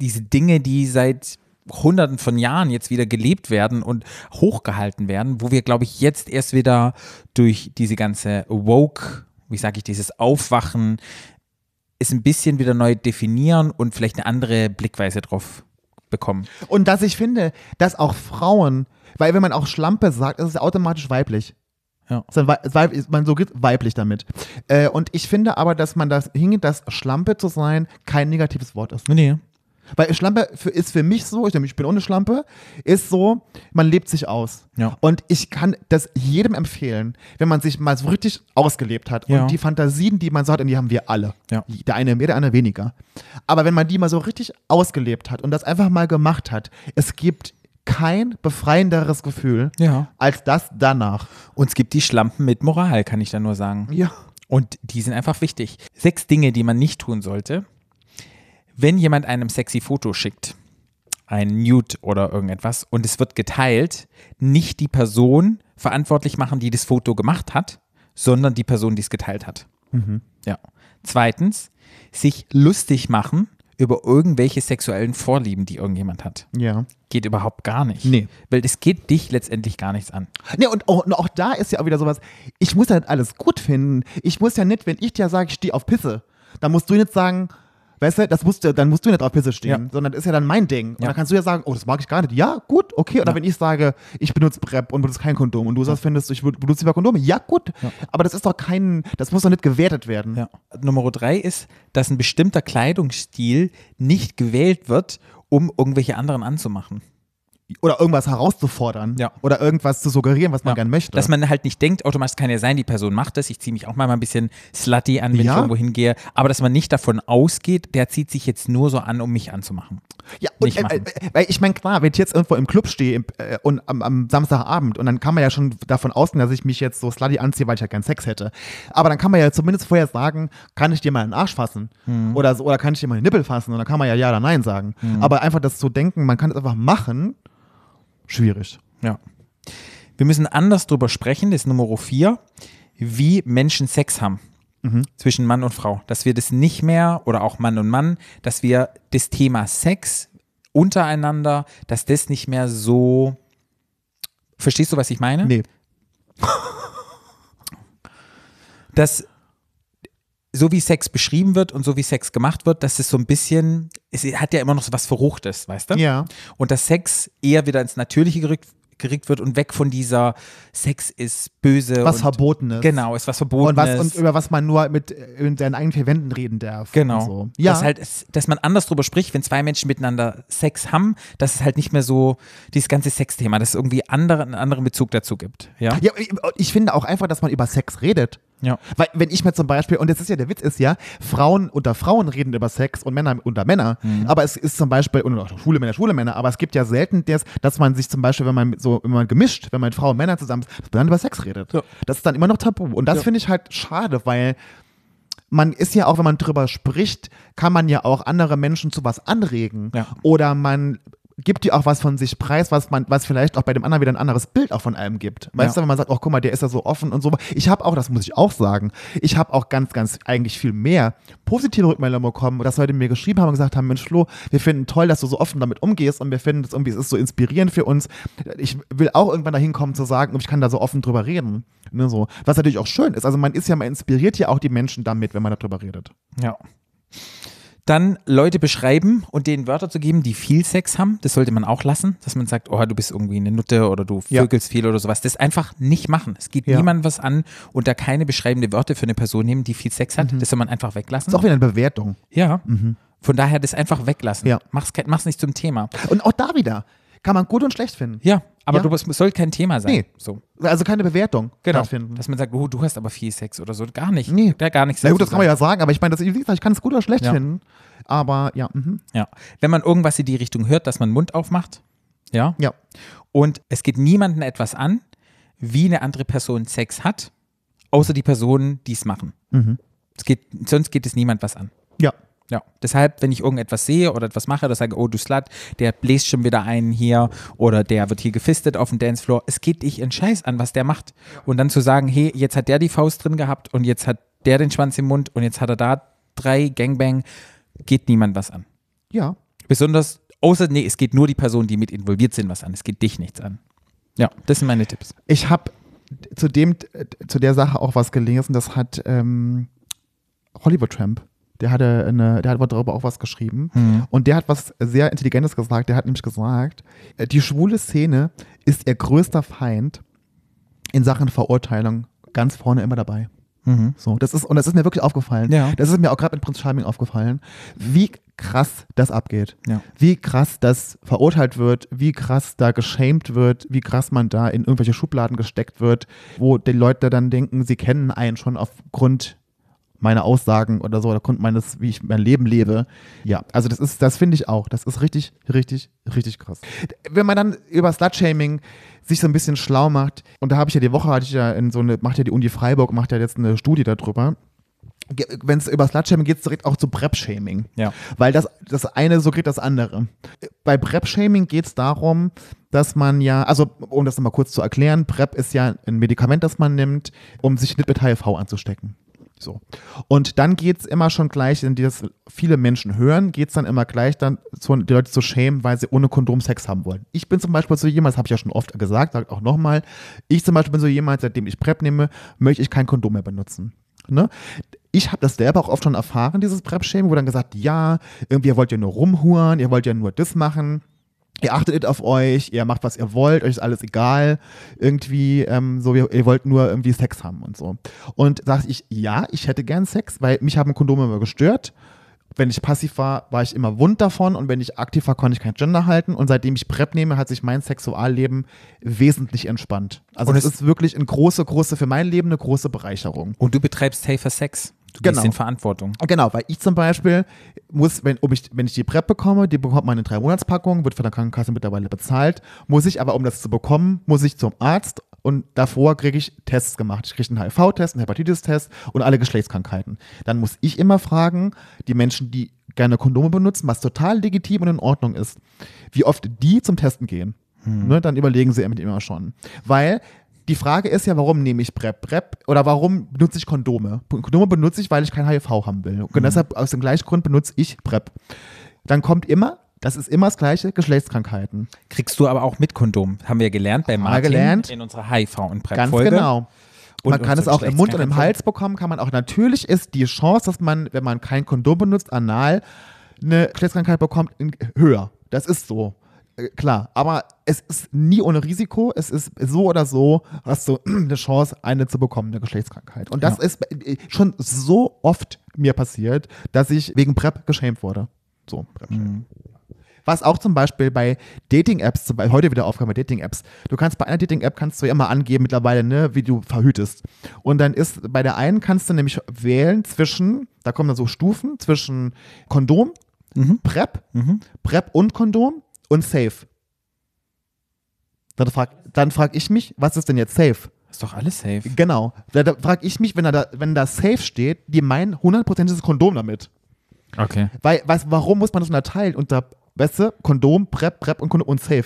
diese Dinge, die seit Hunderten von Jahren jetzt wieder gelebt werden und hochgehalten werden, wo wir, glaube ich, jetzt erst wieder durch diese ganze Woke, wie sage ich, dieses Aufwachen, es ein bisschen wieder neu definieren und vielleicht eine andere Blickweise drauf bekommen. Und dass ich finde, dass auch Frauen, weil wenn man auch Schlampe sagt, ist es automatisch weiblich. Ja. Ist ist ist- Man so geht weiblich damit. Äh, und ich finde aber, dass man das hingeht, dass Schlampe zu sein kein negatives Wort ist. Nee. Weil Schlampe für, ist für mich so, ich, ich bin ohne Schlampe, ist so, man lebt sich aus. Ja. Und ich kann das jedem empfehlen, wenn man sich mal so richtig ausgelebt hat. Ja. Und die Fantasien, die man so hat, und die haben wir alle. Ja. Der eine mehr, der andere weniger. Aber wenn man die mal so richtig ausgelebt hat und das einfach mal gemacht hat, es gibt kein befreienderes Gefühl als das danach. Und es gibt die Schlampen mit Moral, kann ich da nur sagen. Ja. Und die sind einfach wichtig. Sechs Dinge, die man nicht tun sollte. Wenn jemand einem sexy Foto schickt, ein Nude oder irgendetwas, und es wird geteilt, nicht die Person verantwortlich machen, die das Foto gemacht hat, sondern die Person, die es geteilt hat. Ja. Zweitens, sich lustig machen über irgendwelche sexuellen Vorlieben, die irgendjemand hat. Ja. Geht überhaupt gar nicht. Nee. Weil das geht dich letztendlich gar nichts an. Nee, und auch, und auch da ist ja auch wieder sowas, ich muss ja nicht alles gut finden. Ich muss ja nicht, wenn ich dir sage, ich stehe auf Pisse, dann musst du nicht sagen, weißt du, das musst du, dann musst du nicht auf Pisse stehen, Ja. sondern das ist ja dann mein Ding. Und Ja. dann kannst du ja sagen, oh, das mag ich gar nicht. Ja, gut, okay. Oder Ja. wenn ich sage, ich benutze PrEP und benutze kein Kondom und du sagst, findest, ich benutze lieber Kondome. Ja, gut. Aber das ist doch kein, das muss doch nicht gewertet werden. Nummer drei ist, dass ein bestimmter Kleidungsstil nicht gewählt wird, um irgendwelche anderen anzumachen. Oder irgendwas herauszufordern. Ja. Oder irgendwas zu suggerieren, was man Ja. gern möchte. Dass man halt nicht denkt, automatisch kann ja sein, die Person macht das. Ich ziehe mich auch mal ein bisschen slutty an, wenn Ja. ich irgendwo hingehe. Aber dass man nicht davon ausgeht, der zieht sich jetzt nur so an, um mich anzumachen. Ja, und, äh, äh, weil ich meine, klar, wenn ich jetzt irgendwo im Club stehe im, äh, und am, am Samstagabend und dann kann man ja schon davon ausgehen, dass ich mich jetzt so slutty anziehe, weil ich ja keinen Sex hätte. Aber dann kann man ja zumindest vorher sagen, kann ich dir mal einen Arsch fassen? Hm. Oder, so, oder kann ich dir mal den Nippel fassen? Und dann kann man ja Ja oder Nein sagen. Hm. Aber einfach das zu denken, man kann es einfach machen, schwierig. Ja. Wir müssen anders drüber sprechen, das ist Nummer vier, wie Menschen Sex haben. Zwischen Mann und Frau. Dass wir das nicht mehr, oder auch Mann und Mann, dass wir das Thema Sex untereinander, dass das nicht mehr so. Verstehst du, was ich meine? Nee. dass so wie Sex beschrieben wird und so wie Sex gemacht wird, dass es so ein bisschen, es hat ja immer noch so was Verruchtes, weißt du? Ja. Und dass Sex eher wieder ins Natürliche gerückt, gerückt wird und weg von dieser Sex ist böse. Was und, Verbotenes. Genau, ist was Und, Verbotenes. was, und über was man nur mit äh, in seinen eigenen vier Wänden reden darf. Genau. Und so. Ja. Dass, halt, dass man anders drüber spricht, wenn zwei Menschen miteinander Sex haben, dass es halt nicht mehr so dieses ganze Sexthema, dass es irgendwie andere, einen anderen Bezug dazu gibt. Ja. Ja, ich finde auch einfach, dass man über Sex redet. Ja. Weil, wenn ich mir zum Beispiel, und das ist ja der Witz, ist ja, Frauen unter Frauen reden über Sex und Männer unter Männer. Mhm. Aber es ist zum Beispiel, und auch schwule Männer, schwule Männer, aber es gibt ja selten das, dass man sich zum Beispiel, wenn man so, wenn man gemischt, wenn man Frauen und Männer zusammen ist, dann über Sex redet. Ja. Das ist dann immer noch tabu. Und das Ja. finde ich halt schade, weil man ist ja auch, wenn man drüber spricht, kann man ja auch andere Menschen zu was anregen. Ja. Oder man gibt dir auch was von sich preis, was man, was vielleicht auch bei dem anderen wieder ein anderes Bild auch von einem gibt. Weißt Ja. du, wenn man sagt, oh guck mal, der ist ja so offen und so. Ich habe auch, das muss ich auch sagen, ich habe auch ganz, ganz eigentlich viel mehr positive Rückmeldungen bekommen, dass Leute mir geschrieben haben und gesagt haben, Mensch Flo, wir finden toll, dass du so offen damit umgehst und wir finden es irgendwie, es ist so inspirierend für uns. Ich will auch irgendwann dahin kommen zu sagen, ich kann da so offen drüber reden. Ne, so. Was natürlich auch schön ist. Also man ist ja, man inspiriert ja auch die Menschen damit, wenn man darüber redet. Ja. Dann Leute beschreiben und denen Wörter zu geben, die viel Sex haben. Das sollte man auch lassen, dass man sagt, oh, du bist irgendwie eine Nutte oder du Ja. vögelst viel oder sowas. Das einfach nicht machen. Es geht Ja. niemandem was an und da keine beschreibende Wörter für eine Person nehmen, die viel Sex hat. Das soll man einfach weglassen. Mhm. Ist auch wieder eine Bewertung. Ja. Von daher das einfach weglassen. Ja. Mach's, mach's nicht zum Thema. Und auch da wieder kann man gut und schlecht finden. Ja, aber Ja. Du, es soll kein Thema sein. Nee. So. Also keine Bewertung Genau. stattfinden. Dass man sagt, oh, du hast aber viel Sex oder so. Gar nicht. Nee. Da gar nichts. Na gut, das kann man ja sagen, aber ich meine, das, ich kann es gut oder schlecht Ja. finden. Aber ja, mhm. Ja. Wenn man irgendwas in die Richtung hört, dass man Mund aufmacht. Ja. ja. Und es geht niemandem etwas an, wie eine andere Person Sex hat, außer die Personen, die es machen. Es geht, sonst geht es niemand was an. Ja. Ja, deshalb, wenn ich irgendetwas sehe oder etwas mache, oder sage, oh du Slut, der bläst schon wieder einen hier oder der wird hier gefistet auf dem Dancefloor, es geht dich in Scheiß an, was der macht. Und dann zu sagen, hey, jetzt hat der die Faust drin gehabt und jetzt hat der den Schwanz im Mund und jetzt hat er da drei Gangbang, geht niemand was an. Ja. Besonders, außer, nee, es geht nur die Personen, die mit involviert sind, was an. Es geht dich nichts an. Ja, das sind meine Tipps. Ich habe zu dem, zu der Sache auch was gelesen, das hat ähm, Hollywood Tramp. Der hatte eine, der hat darüber auch was geschrieben. Und der hat was sehr Intelligentes gesagt. Der hat nämlich gesagt, äh, die schwule Szene ist ihr größter Feind in Sachen Verurteilung ganz vorne immer dabei. So, das ist, und das ist mir wirklich aufgefallen. Ja. Das ist mir auch gerade mit Prinz Charming aufgefallen, wie krass das abgeht. Ja. Wie krass das verurteilt wird, wie krass da geschämt wird, wie krass man da in irgendwelche Schubladen gesteckt wird, wo die Leute dann denken, sie kennen einen schon aufgrund meiner Aussagen oder so, oder aufgrund meines, wie ich mein Leben lebe. Ja, also das ist, das finde ich auch. Das ist richtig, richtig, richtig krass. Wenn man dann über Slutshaming sich so ein bisschen schlau macht, und da habe ich ja die Woche, hatte ich ja in so eine, macht ja die Uni Freiburg, macht ja jetzt eine Studie darüber. Wenn es über Slutshaming geht, es direkt auch zu Prep-Shaming. Ja. Weil das, das eine suggeriert das andere. Bei PrEP-Shaming geht es darum, dass man ja, also um das nochmal kurz zu erklären, PrEP ist ja ein Medikament, das man nimmt, um sich nicht mit HIV anzustecken. So. Und dann geht es immer schon gleich, in das viele Menschen hören, geht es dann immer gleich dann zu, die Leute zu schämen, weil sie ohne Kondom Sex haben wollen. Ich bin zum Beispiel so jemand, das habe ich ja schon oft gesagt, sage auch nochmal, ich zum Beispiel bin so jemand, seitdem ich PrEP nehme, möchte ich kein Kondom mehr benutzen. Ne? Ich habe das selber auch oft schon erfahren, dieses PrEP-Shaming, wo dann gesagt, ja, irgendwie ihr wollt ja nur rumhuren, ihr wollt ja nur das machen ihr achtet auf euch, ihr macht, was ihr wollt, euch ist alles egal. Irgendwie, ähm, so, ihr, ihr wollt nur irgendwie Sex haben und so. Und sage ich, ja, ich hätte gern Sex, weil mich haben Kondome immer gestört. Wenn ich passiv war, war ich immer wund davon und wenn ich aktiv war, konnte ich kein Gender halten. Und seitdem ich PrEP nehme, hat sich mein Sexualleben wesentlich entspannt. Also Und es es- ist wirklich eine große, große, für mein Leben eine große Bereicherung. Und du betreibst Safer Sex. Du Genau. gehst in Verantwortung. Genau, weil ich zum Beispiel muss, wenn, um ich, wenn ich die PrEP bekomme, die bekommt man in drei Monatspackungen, wird von der Krankenkasse mittlerweile bezahlt, muss ich aber, um das zu bekommen, muss ich zum Arzt und davor kriege ich Tests gemacht. Ich kriege einen HIV-Test, einen Hepatitis-Test und alle Geschlechtskrankheiten. Dann muss ich immer fragen, die Menschen, die gerne Kondome benutzen, was total legitim und in Ordnung ist, wie oft die zum Testen gehen. Ne, dann überlegen sie immer schon. Weil die Frage ist ja, warum nehme ich PrEP? PrEP oder warum benutze ich Kondome? Kondome benutze ich, weil ich kein HIV haben will. Und deshalb aus dem gleichen Grund benutze ich PrEP. Dann kommt immer, das ist immer das gleiche, Geschlechtskrankheiten. Kriegst du aber auch mit Kondom. Haben wir gelernt bei Martin gelernt. in unserer HIV- und Ganz PrEP-Folge. genau. Und man kann es auch im Mund und im. Hals bekommen, kann man auch. Natürlich ist die Chance, dass man, wenn man kein Kondom benutzt, anal eine Geschlechtskrankheit bekommt, höher. Das ist so. Äh, Klar, aber es ist nie ohne Risiko. Es ist so oder so, hast du eine Chance, eine zu bekommen, eine Geschlechtskrankheit. Und das Ja. ist äh, schon so oft mir passiert, dass ich wegen PrEP geschämt wurde. So, PrEP. Was auch zum Beispiel bei Dating-Apps, heute wieder aufkam bei Dating-Apps. Du kannst bei einer Dating-App kannst du ja immer angeben mittlerweile, ne, wie du verhütest. Und dann ist bei der einen kannst du nämlich wählen zwischen, da kommen dann so Stufen zwischen Kondom, PrEP, PrEP und Kondom und Safe. Dann frag, dann frag ich mich, was ist denn jetzt Safe? Ist doch alles safe. Genau. Da, da frag ich mich, wenn da, wenn da Safe steht, die meinen hundertprozentiges Kondom damit. Okay. Weil, was, warum muss man das unterteilen unter, weißt du, Kondom, PrEP, PrEP und Kondom und Safe?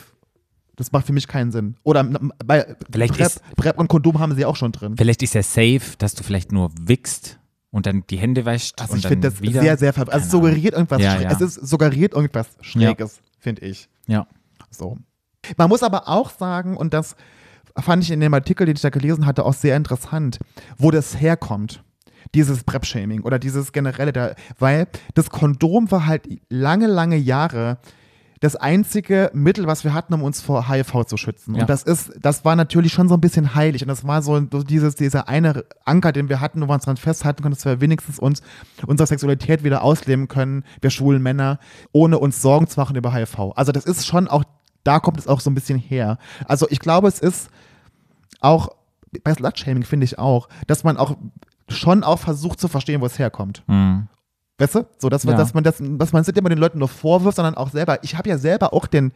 Das macht für mich keinen Sinn. Oder bei Vielleicht PrEP, ist- PrEP und Kondom haben sie auch schon drin. Vielleicht ist ja safe, dass du vielleicht nur wickst und dann die Hände wäscht Also und ich finde das wieder. sehr, sehr ver Also es suggeriert irgendwas, Ja, ja. es ist suggeriert irgendwas Schräges, finde ich. Ja. So. Man muss aber auch sagen, und das fand ich in dem Artikel, den ich da gelesen hatte, auch sehr interessant, wo das herkommt. Dieses Prep-Shaming oder dieses generelle, da, weil das Kondom war halt lange, lange Jahre das einzige Mittel, was wir hatten, um uns vor HIV zu schützen. Ja. Und das ist, das war natürlich schon so ein bisschen heilig. Und das war so, dieses, dieser eine Anker, den wir hatten, wo wir uns dran festhalten können, dass wir wenigstens uns unsere Sexualität wieder ausleben können, wir schwulen Männer, ohne uns Sorgen zu machen über HIV. Also das ist schon auch, da kommt es auch so ein bisschen her. Also ich glaube, es ist auch, bei Slutshaming finde ich auch, dass man auch schon auch versucht zu verstehen, wo es herkommt. Hm. Weißt du? So, dass man, Ja. dass man das, dass man es nicht immer den Leuten nur vorwirft, sondern auch selber. Ich habe ja selber auch den,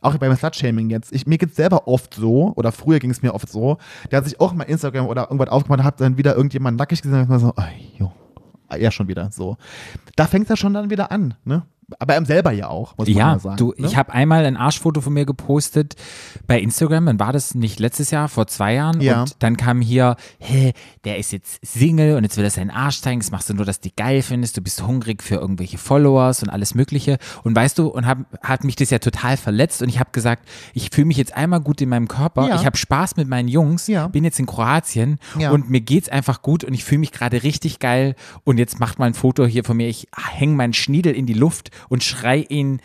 auch beim Slutshaming jetzt, ich, mir geht es selber oft so, oder früher ging es mir oft so, dass ich auch mal Instagram oder irgendwas aufgemacht habe, dann wieder irgendjemand nackig gesehen und so, ey, jo, ja, schon wieder so. Da fängt es ja schon dann wieder an, ne? Aber einem selber ja auch, muss man Ja, mal sagen. du, ne? ich habe einmal ein Arschfoto von mir gepostet bei Instagram, dann war das nicht letztes Jahr, vor zwei Jahren. Ja. Und dann kam hier, hä, der ist jetzt Single und jetzt will er seinen Arsch zeigen, das machst du nur, dass du die geil findest, du bist hungrig für irgendwelche Followers und alles mögliche. Und weißt du, und hab, hat mich das ja total verletzt und ich habe gesagt, ich fühle mich jetzt einmal gut in meinem Körper, Ja. ich habe Spaß mit meinen Jungs, Ja. bin jetzt in Kroatien Ja. und mir geht's einfach gut und ich fühle mich gerade richtig geil und jetzt macht mal ein Foto hier von mir, ich hänge meinen Schniedel in die Luft und schrei ihn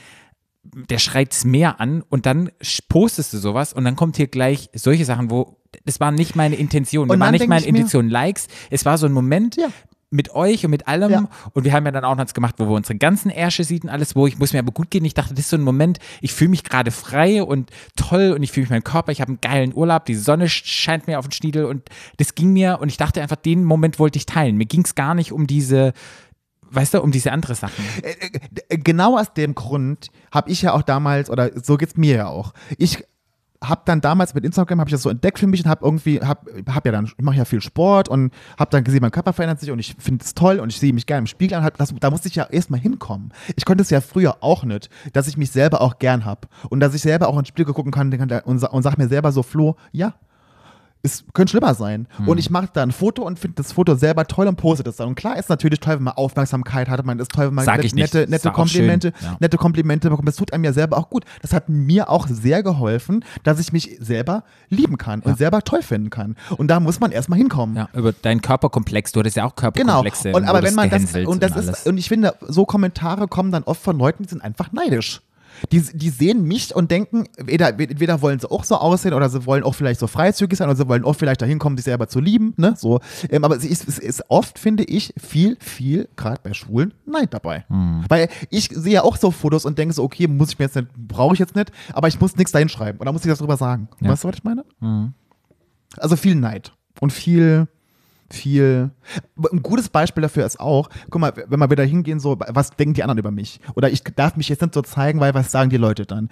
der schreit's mehr an und dann postest du sowas und dann kommt hier gleich solche Sachen, wo das war nicht meine Intention, das war nicht meine Intention Likes, es war so ein Moment Ja. mit euch und mit allem Ja. und wir haben ja dann auch noch was gemacht, wo wir unsere ganzen Ärsche sieht und alles, wo ich muss mir aber gut gehen. Ich dachte, das ist so ein Moment, ich fühle mich gerade frei und toll und ich fühle mich meinen Körper, ich habe einen geilen Urlaub, die Sonne sch- scheint mir auf den Schniedel und das ging mir und ich dachte einfach, den Moment wollte ich teilen. Mir ging es gar nicht um diese, weißt du, um diese andere Sachen. Äh, äh, genau aus dem Grund habe ich ja auch damals, oder so geht's mir ja auch. Ich habe dann damals mit Instagram habe ich das so entdeckt für mich und habe irgendwie hab, hab ja dann ich mache ja viel Sport und habe dann gesehen mein Körper verändert sich und ich finde es toll und ich sehe mich gerne im Spiegel an das, da musste ich ja erstmal hinkommen ich konnte es ja früher auch nicht dass ich mich selber auch gern habe und dass ich selber auch ins Spiegel gucken kann und, und sag mir selber so Flo ja es könnte schlimmer sein. Hm. Und ich mache da ein Foto und finde das Foto selber toll und poste das dann. Und klar ist natürlich toll, wenn man Aufmerksamkeit hat, man ist toll, wenn man nette, nette auch Komplimente, ja. nette Komplimente bekommt. Das tut einem ja selber auch gut. Das hat mir auch sehr geholfen, dass ich mich selber lieben kann und selber toll finden kann. Und da muss man erstmal hinkommen. Ja, über deinen Körperkomplex, du hattest ja auch Genau. Körperkomplexe. Und wo aber wenn man das und das alles. ist und ich finde, so Kommentare kommen dann oft von Leuten, die sind einfach neidisch. Die, die sehen mich und denken, entweder, entweder wollen sie auch so aussehen oder sie wollen auch vielleicht so freizügig sein oder sie wollen auch vielleicht dahin kommen, sich selber zu lieben. Ne? So. Ähm, aber es ist, es ist oft, finde ich, viel, viel, gerade bei Schwulen, Neid dabei. Hm. Weil ich sehe ja auch so Fotos und denke so, okay, muss ich mir jetzt nicht, brauche ich jetzt nicht, aber ich muss nichts dahin schreiben. Und da muss ich das drüber sagen. Ja. Weißt du, was ich meine? Mhm. Also viel Neid und viel, viel. Ein gutes Beispiel dafür ist auch, guck mal, wenn wir wieder hingehen, so, was denken die anderen über mich? Oder ich darf mich jetzt nicht so zeigen, weil was sagen die Leute dann?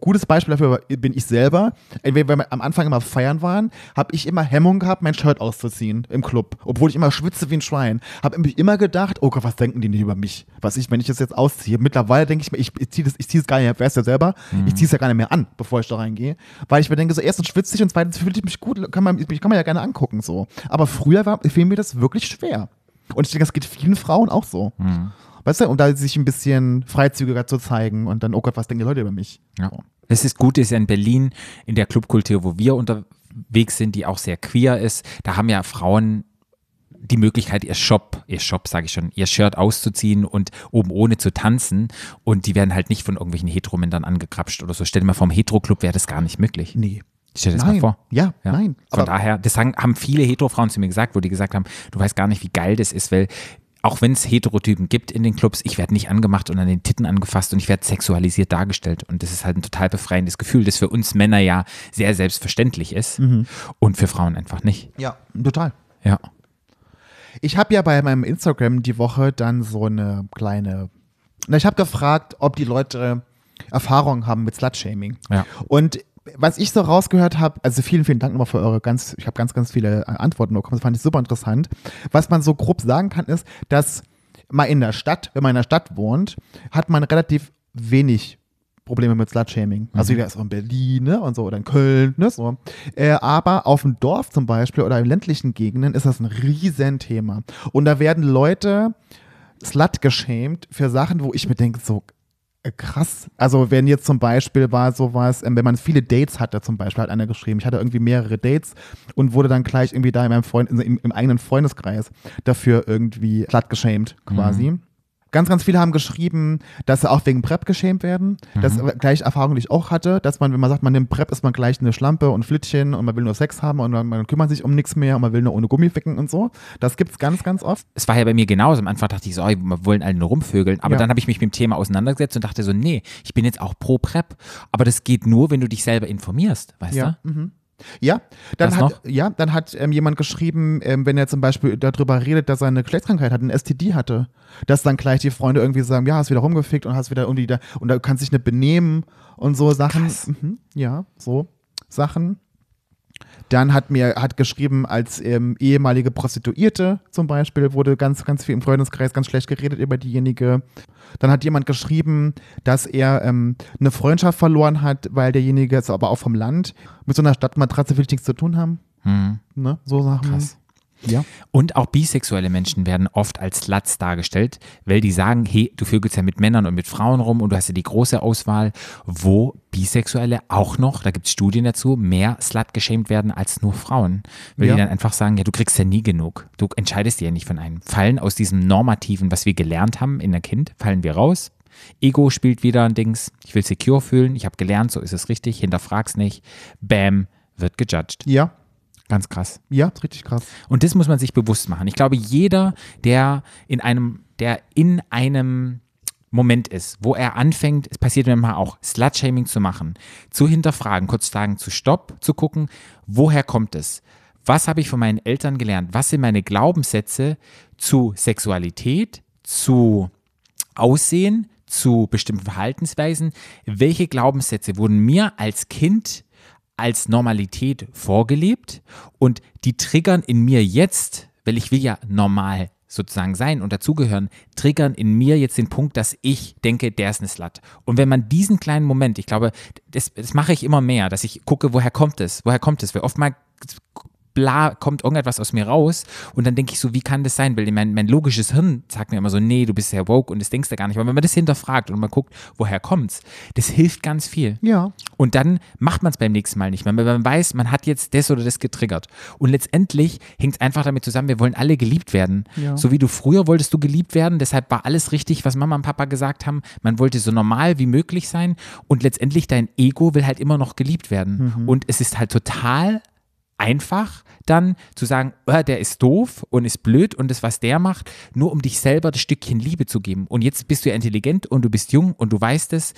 Gutes Beispiel dafür bin ich selber. Entweder, wenn wir am Anfang immer feiern waren, habe ich immer Hemmung gehabt, mein Shirt auszuziehen im Club, obwohl ich immer schwitze wie ein Schwein. Habe immer gedacht, oh Gott, was denken die nicht über mich? Was ich, wenn ich das jetzt ausziehe? Mittlerweile denke ich mir, ich, ich ziehe das, ich ziehe es gar nicht mehr, weißt ja selber, ich ziehe es ja gar nicht mehr an, bevor ich da reingehe, weil ich mir denke, so erstens schwitze ich und zweitens fühle ich mich gut, kann man, ich kann man ja gerne angucken so. Aber früher war, fiel mir das wirklich schwer. Und ich denke, das geht vielen Frauen auch so. Weißt du, um da sich ein bisschen freizügiger zu zeigen und dann, oh Gott, was denken die Leute über mich? Ja. So. Das ist gut, ist ja in Berlin, in der Clubkultur, wo wir unterwegs sind, die auch sehr queer ist, da haben ja Frauen die Möglichkeit, ihr Shop, ihr Shop, sage ich schon, ihr Shirt auszuziehen und oben ohne zu tanzen und die werden halt nicht von irgendwelchen Heteromännern angekrapscht oder so. Stell dir mal vor, im Hetero-Club wäre das gar nicht möglich. Nee. Stell dir das Nein. mal vor. Ja, nein. Von daher, das sagen, haben viele Hetero-Frauen zu mir gesagt, wo die gesagt haben, du weißt gar nicht, wie geil das ist, weil auch wenn es Heterotypen gibt in den Clubs, ich werde nicht angemacht und an den Titten angefasst und ich werde sexualisiert dargestellt. Und das ist halt ein total befreiendes Gefühl, das für uns Männer ja sehr selbstverständlich ist Mhm. und für Frauen einfach nicht. Ja, total. Ja. Ich habe ja bei meinem Instagram die Woche dann so eine kleine. Na, ich habe gefragt, ob die Leute Erfahrungen haben mit Slut-Shaming. Ja. Und was ich so rausgehört habe, also vielen, vielen Dank nochmal für eure ganz, ich habe ganz, ganz viele äh, Antworten bekommen, das fand ich super interessant. Was man so grob sagen kann, ist, dass mal in der Stadt, wenn man in der Stadt wohnt, hat man relativ wenig Probleme mit Slut-Shaming. Also wie so in Berlin ne, und so oder in Köln, ne, so. Äh, aber auf dem Dorf zum Beispiel oder in ländlichen Gegenden ist das ein Riesenthema. Und da werden Leute slut geschämt für Sachen, wo ich mir denke, so krass. Also wenn jetzt zum Beispiel war sowas, ähm, wenn man viele Dates hatte, zum Beispiel hat einer geschrieben, ich hatte irgendwie mehrere Dates und wurde dann gleich irgendwie da in meinem Freund, im, im eigenen Freundeskreis dafür irgendwie slut geschämt quasi. Ganz, ganz viele haben geschrieben, dass sie auch wegen PrEP geschämt werden. Das ist gleich Erfahrung, die ich auch hatte, dass man, wenn man sagt, man nimmt PrEP, ist man gleich eine Schlampe und Flittchen und man will nur Sex haben und man, man kümmert sich um nichts mehr und man will nur ohne Gummi ficken und so. Das gibt's ganz, ganz oft. Es war ja bei mir genauso. Am Anfang dachte ich so, oh, wir wollen alle nur rumvögeln. Aber Ja. dann habe ich mich mit dem Thema auseinandergesetzt und dachte so, nee, ich bin jetzt auch pro PrEP. Aber das geht nur, wenn du dich selber informierst, weißt Ja. du? Mhm. Ja, dann Was hat, noch? ja, dann hat ähm, jemand geschrieben, ähm, wenn er zum Beispiel darüber redet, dass er eine Geschlechtskrankheit hat, ein STD hatte, dass dann gleich die Freunde irgendwie sagen, ja, hast wieder rumgefickt und hast wieder irgendwie da, und da kannst dich nicht benehmen und so Sachen. Mhm, ja, so Sachen. Dann hat mir, hat geschrieben, als ähm, ehemalige Prostituierte zum Beispiel, wurde ganz, ganz viel im Freundeskreis ganz schlecht geredet über diejenige. Dann hat jemand geschrieben, dass er ähm, eine Freundschaft verloren hat, weil derjenige ist aber auch vom Land. Mit so einer Stadtmatratze will ich nichts zu tun haben. Hm. Ne? So Sachen. Krass. Ja. Und auch bisexuelle Menschen werden oft als Sluts dargestellt, weil die sagen, hey, du vögelst ja mit Männern und mit Frauen rum und du hast ja die große Auswahl, wo Bisexuelle auch noch, da gibt es Studien dazu, mehr Slut geschämt werden als nur Frauen. Weil Ja. die dann einfach sagen, ja, du kriegst ja nie genug. Du entscheidest dir ja nicht von einem. Fallen aus diesem Normativen, was wir gelernt haben in der Kind, fallen wir raus. Ego spielt wieder ein Dings. Ich will secure fühlen. Ich habe gelernt, so ist es richtig. Hinterfrag's nicht. Bam, wird gejudged. Ja, Ganz krass. ja, richtig krass. Und das muss man sich bewusst machen. Ich glaube, jeder, der in einem, der in einem Moment ist, wo er anfängt, es passiert mir mal auch, Slut-Shaming zu machen, zu hinterfragen, kurz sagen, zu Stopp, zu gucken, woher kommt es? Was habe ich von meinen Eltern gelernt? Was sind meine Glaubenssätze zu Sexualität, zu Aussehen, zu bestimmten Verhaltensweisen? Welche Glaubenssätze wurden mir als Kind als Normalität vorgelebt und die triggern in mir jetzt, weil ich will ja normal sozusagen sein und dazugehören, triggern in mir jetzt den Punkt, dass ich denke, der ist eine Slut. Und wenn man diesen kleinen Moment, ich glaube, das, das mache ich immer mehr, dass ich gucke, woher kommt es, woher kommt es, weil oftmals bla, kommt irgendetwas aus mir raus und dann denke ich so, wie kann das sein? Weil mein, mein logisches Hirn sagt mir immer so, nee, du bist sehr woke und das denkst du gar nicht. Aber wenn man das hinterfragt und man guckt, woher kommt's, das hilft ganz viel. Ja. Und dann macht man es beim nächsten Mal nicht mehr, weil man weiß, man hat jetzt das oder das getriggert. Und letztendlich hängt es einfach damit zusammen, wir wollen alle geliebt werden. Ja. So wie du früher wolltest du geliebt werden, deshalb war alles richtig, was Mama und Papa gesagt haben. Man wollte so normal wie möglich sein und letztendlich dein Ego will halt immer noch geliebt werden. Und es ist halt total einfach dann zu sagen, äh, der ist doof und ist blöd und das, was der macht, nur um dich selber das Stückchen Liebe zu geben. Und jetzt bist du ja intelligent und du bist jung und du weißt es.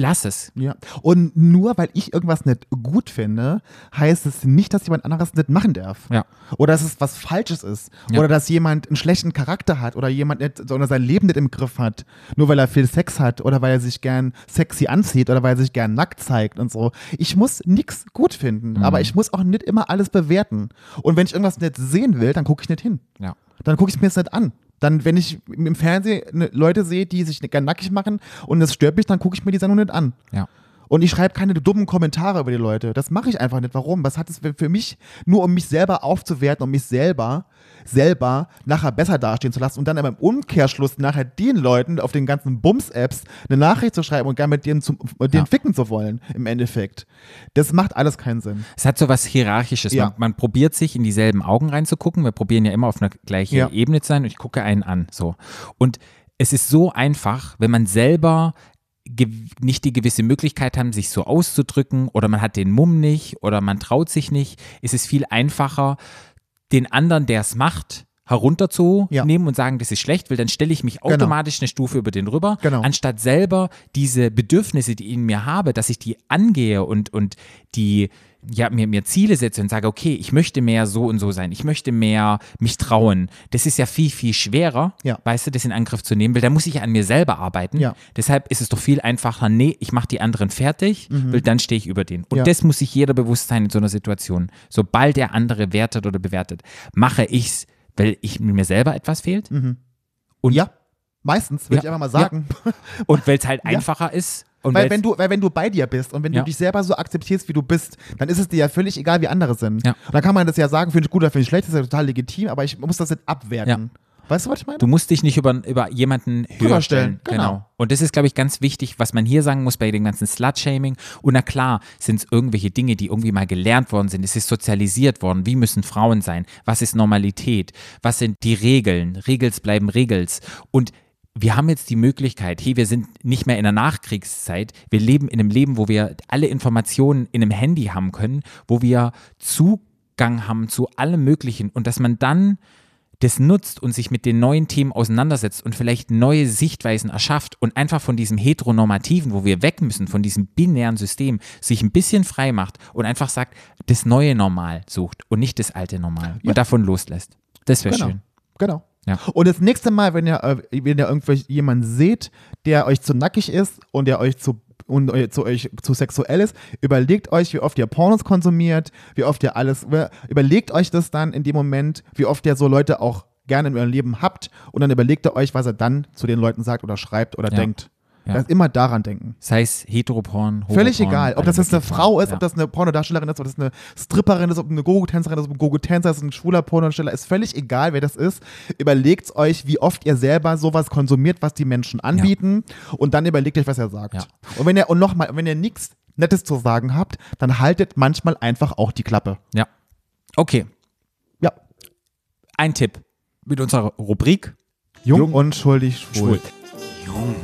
Lass es. Ja. Und nur weil ich irgendwas nicht gut finde, heißt es nicht, dass jemand anderes nicht machen darf. Ja. Oder dass es was Falsches ist. Ja. Oder dass jemand einen schlechten Charakter hat oder jemand nicht, oder sein Leben nicht im Griff hat. Nur weil er viel Sex hat oder weil er sich gern sexy anzieht oder weil er sich gern nackt zeigt und so. Ich muss nichts gut finden, Mhm. aber ich muss auch nicht immer alles bewerten. Und wenn ich irgendwas nicht sehen will, dann gucke ich nicht hin. Ja. Dann gucke ich mir das nicht an. Dann, wenn ich im Fernsehen ne, Leute sehe, die sich gern nackig machen und das stört mich, dann gucke ich mir die Sendung nicht an. Ja. Und ich schreibe keine dummen Kommentare über die Leute. Das mache ich einfach nicht. Warum? Was hat es für mich, nur um mich selber aufzuwerten, um mich selber, selber nachher besser dastehen zu lassen und dann aber im Umkehrschluss nachher den Leuten auf den ganzen Bums-Apps eine Nachricht zu schreiben und gar mit denen, zum, mit denen Ja. ficken zu wollen, im Endeffekt. Das macht alles keinen Sinn. Es hat so was Hierarchisches. Ja. Man, man probiert sich in dieselben Augen reinzugucken. Wir probieren ja immer auf einer gleichen Ja. Ebene zu sein und ich gucke einen an. So. Und es ist so einfach, wenn man selber nicht die gewisse Möglichkeit haben, sich so auszudrücken oder man hat den Mumm nicht oder man traut sich nicht, ist es viel einfacher, den anderen, der es macht, herunterzunehmen und sagen, das ist schlecht, weil dann stelle ich mich automatisch eine Stufe über den rüber, Genau. anstatt selber diese Bedürfnisse, die ich in mir habe, dass ich die angehe und, und die ja, mir, mir Ziele setze und sage, okay, ich möchte mehr so und so sein, ich möchte mehr mich trauen. Das ist ja viel, viel schwerer, Ja. weißt du, das in Angriff zu nehmen, weil da muss ich ja an mir selber arbeiten. Ja. Deshalb ist es doch viel einfacher, nee, ich mache die anderen fertig, weil dann stehe ich über den. Und Mhm. Ja. das muss sich jeder bewusst sein in so einer Situation. Sobald der andere wertet oder bewertet, mache ich's, weil ich mir selber etwas fehlt Und- ja, meistens, würde Ja. ich einfach mal sagen. und weil es halt einfacher ist. Und Weil wenn, du, weil wenn du bei dir bist und wenn Ja. du dich selber so akzeptierst, wie du bist, dann ist es dir ja völlig egal, wie andere sind. Ja. Und dann kann man das ja sagen, finde ich gut oder finde ich schlecht, das ist ja total legitim, aber ich muss das nicht abwerten. Weißt du, was ich meine? Du musst dich nicht über, über jemanden höher stellen. stellen, genau. Und das ist, glaube ich, ganz wichtig, was man hier sagen muss bei dem ganzen Slut-Shaming. Und na klar, sind es irgendwelche Dinge, die irgendwie mal gelernt worden sind. Es ist sozialisiert worden. Wie müssen Frauen sein? Was ist Normalität? Was sind die Regeln? Regels bleiben Regels. Und wir haben jetzt die Möglichkeit, hey, wir sind nicht mehr in der Nachkriegszeit, wir leben in einem Leben, wo wir alle Informationen in einem Handy haben können, wo wir Zugang haben zu allem Möglichen und dass man dann das nutzt und sich mit den neuen Themen auseinandersetzt und vielleicht neue Sichtweisen erschafft und einfach von diesem heteronormativen, wo wir weg müssen, von diesem binären System, sich ein bisschen frei macht und einfach sagt, das neue Normal sucht und nicht das alte Normal Ja. und davon loslässt. Das wäre genau. schön. Genau. Ja. Und das nächste Mal, wenn ihr, äh, wenn ihr irgendwelche jemanden seht, der euch zu nackig ist und der euch zu und zu euch zu sexuell ist, überlegt euch, wie oft ihr Pornos konsumiert, wie oft ihr alles, überlegt euch das dann in dem Moment, wie oft ihr so Leute auch gerne in eurem Leben habt und dann überlegt ihr euch, was er dann zu den Leuten sagt oder schreibt oder Ja. denkt. Ja. Das immer daran denken. Sei es Heteroporn, Völlig Homoporn, egal, ob das jetzt eine Frau ist, ja. ob das eine Pornodarstellerin ist, ob das eine Stripperin ist, ob eine Gogo-Tänzerin ist, ob ein Gogo-Tänzer ist, ein schwuler Pornodarsteller, ist völlig egal, wer das ist. Überlegt euch, wie oft ihr selber sowas konsumiert, was die Menschen anbieten und dann überlegt euch, was er sagt. Ja. Und wenn ihr, und nochmal, wenn ihr nichts Nettes zu sagen habt, dann haltet manchmal einfach auch die Klappe. Ja. Okay, Ja. ein Tipp mit unserer Rubrik Jung, Jung- unschuldig, schwul. Schwul. Jung.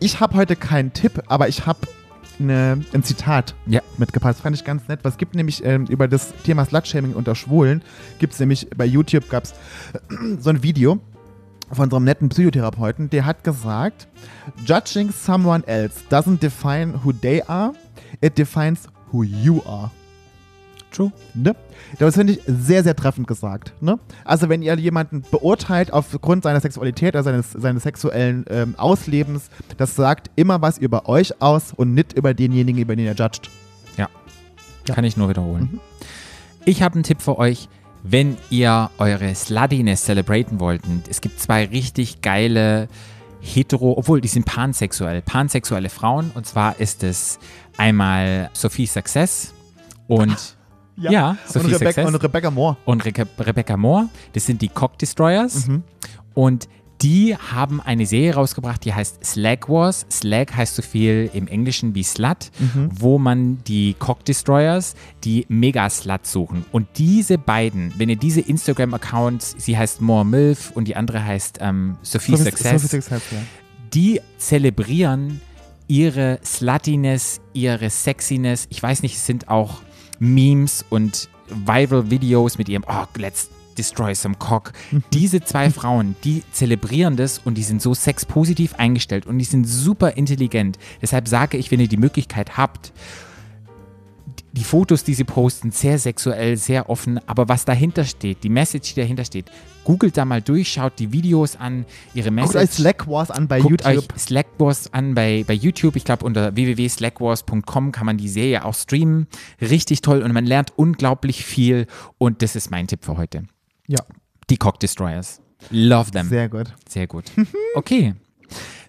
Ich habe heute keinen Tipp, aber ich habe ne, ein Zitat Ja. mitgebracht. Das fand ich ganz nett. Was gibt nämlich ähm, über das Thema Slutshaming unter Schwulen, gibt es nämlich bei YouTube gab es so ein Video von einem netten Psychotherapeuten, der hat gesagt, judging someone else doesn't define who they are, it defines who you are. True. Ne? Das finde ich sehr, sehr treffend gesagt. Ne? Also wenn ihr jemanden beurteilt aufgrund seiner Sexualität oder seines, seines sexuellen ähm, Auslebens, das sagt immer was über euch aus und nicht über denjenigen, über den ihr judgt. Ja. Kann ich nur wiederholen. Ich habe einen Tipp für euch, wenn ihr eure Sluttiness celebraten wollt. Es gibt zwei richtig geile hetero, obwohl die sind pansexuell, pansexuelle Frauen. Und zwar ist es einmal Sophie Success und ja, Sophie und, Rebecca, Success und Rebecca Moore. und Reke Rebecca Moore. Das sind die Cock Destroyers. Mhm. Und die haben eine Serie rausgebracht, die heißt Slag Wars. Slag heißt so viel im Englischen wie Slut, Mhm. wo man die Cock Destroyers, die Mega-Sluts suchen. Und diese beiden, wenn ihr diese Instagram-Accounts, sie heißt More Milf und die andere heißt ähm, Sophie, Sophie- Success, Sophie Success, ja. die zelebrieren ihre Sluttiness, ihre Sexiness. Ich weiß nicht, es sind auch Memes und Viral-Videos mit ihrem, oh, let's destroy some cock. Diese zwei Frauen, die zelebrieren das und die sind so sexpositiv eingestellt und die sind super intelligent. Deshalb sage ich, wenn ihr die Möglichkeit habt, die Fotos, die sie posten, sehr sexuell, sehr offen, aber was dahinter steht, die Message, die dahinter steht, googelt da mal durch, schaut die Videos an, ihre Message. Guckt euch Slack Wars an bei Guckt YouTube. euch Slackwars an bei, bei YouTube. Ich glaube, unter www.slackwars.com kann man die Serie auch streamen. Richtig toll und man lernt unglaublich viel. Und das ist mein Tipp für heute. Ja, Die Cock Destroyers. Love them. Sehr, sehr gut. gut. Okay.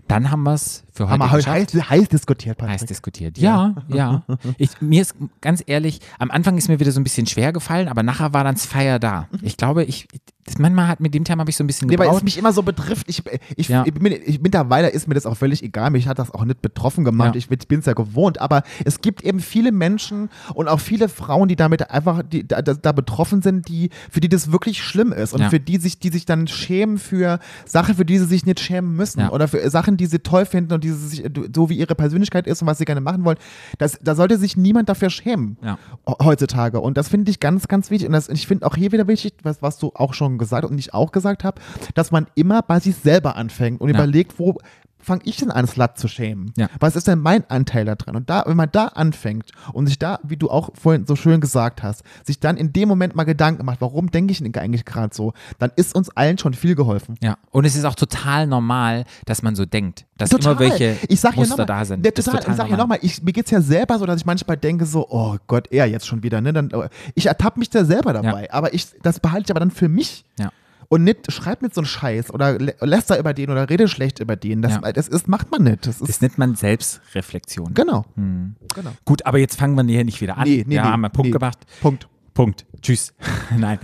Dann haben wir es für heute Haben wir heute heiß, heiß diskutiert, Patrick. Heiß diskutiert. Ja, ja. Ich, mir ist ganz ehrlich, am Anfang ist mir wieder so ein bisschen schwer gefallen, aber nachher war dann das Feier da. Ich glaube, ich, das, manchmal hat mit dem Thema habe ich so ein bisschen Nee, weil es gebraucht. mich immer so betrifft. Ich, ich, Ja. ich bin, ich, mittlerweile ist mir das auch völlig egal. Mich hat das auch nicht betroffen gemacht. Ja. Ich, bin es ja gewohnt. Aber es gibt eben viele Menschen und auch viele Frauen, die damit einfach die, da, da betroffen sind, die, für die das wirklich schlimm ist und Ja. für die sich, die sich dann schämen für Sachen, für die sie sich nicht schämen müssen Ja. oder für Sachen, die sie toll finden und die sie sich, so wie ihre Persönlichkeit ist und was sie gerne machen wollen. Das, da sollte sich niemand dafür schämen Ja. he- heutzutage. Und das finde ich ganz, ganz wichtig. Und das, ich finde auch hier wieder wichtig, was, was du auch schon gesagt und ich auch gesagt habe, dass man immer bei sich selber anfängt und Ja. überlegt, wo fange ich denn an, Slut zu schämen? Ja. Was ist denn mein Anteil da drin? Und da, wenn man da anfängt und sich da, wie du auch vorhin so schön gesagt hast, sich dann in dem Moment mal Gedanken macht, warum denke ich denn eigentlich gerade so, dann ist uns allen schon viel geholfen. Ja, und es ist auch total normal, dass man so denkt, dass immer welche ich sag ja Muster mal, da sind. Der, total, total ich sag ja nochmal, mir geht's ja selber so, dass ich manchmal denke so, oh Gott, er jetzt schon wieder, ne? Dann, äh, ich ertappe mich da selber dabei, aber ich, das behalte ich aber dann für mich. Ja. Und nicht, schreib nicht so einen Scheiß oder lä- läster über den oder rede schlecht über den. Das, Ja. das ist, macht man nicht. Das ist, Das nennt man Selbstreflexion. genau. Hm. genau. Gut, aber jetzt fangen wir hier nicht wieder an. Nee, nee, wir nee, haben einen Punkt nee. gemacht. Punkt. Punkt. Tschüss. Nein,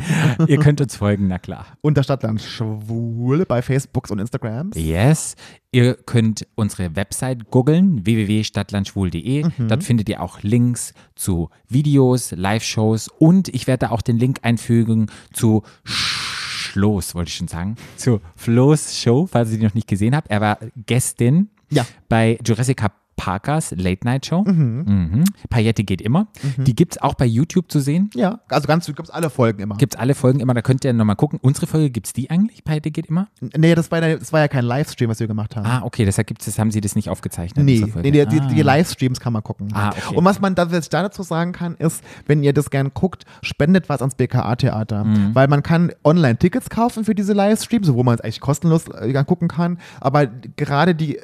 ihr könnt uns folgen, na klar. Unter Stadtland Schwul bei Facebooks und Instagrams. Yes. Ihr könnt unsere Website googeln, www.stadtlandschwul.de. Mhm. Dort findet ihr auch Links zu Videos, Live-Shows und ich werde da auch den Link einfügen zu Schloss, wollte ich schon sagen, zu Flo's Show, falls ihr die noch nicht gesehen habt. Er war Gästin Ja. bei Jurassic Parkers Late Night Show. Mhm. Paillette geht immer. Die gibt es auch bei YouTube zu sehen. Ja, also ganz, du gibst alle Folgen immer. Gibt es alle Folgen immer, da könnt ihr nochmal gucken. Unsere Folge, gibt es die eigentlich? Paillette geht immer? nee, das war, ja, das war ja kein Livestream, was wir gemacht haben. Ah, okay, deshalb gibt's das, haben sie das nicht aufgezeichnet. Nee, nee die, die, die Ah. Livestreams kann man gucken. Ah, okay. Und was man da, was da dazu sagen kann, ist, wenn ihr das gern guckt, spendet was ans BKA-Theater. Mhm. Weil man kann online Tickets kaufen für diese Livestreams, wo man es eigentlich kostenlos äh, gucken kann. Aber gerade die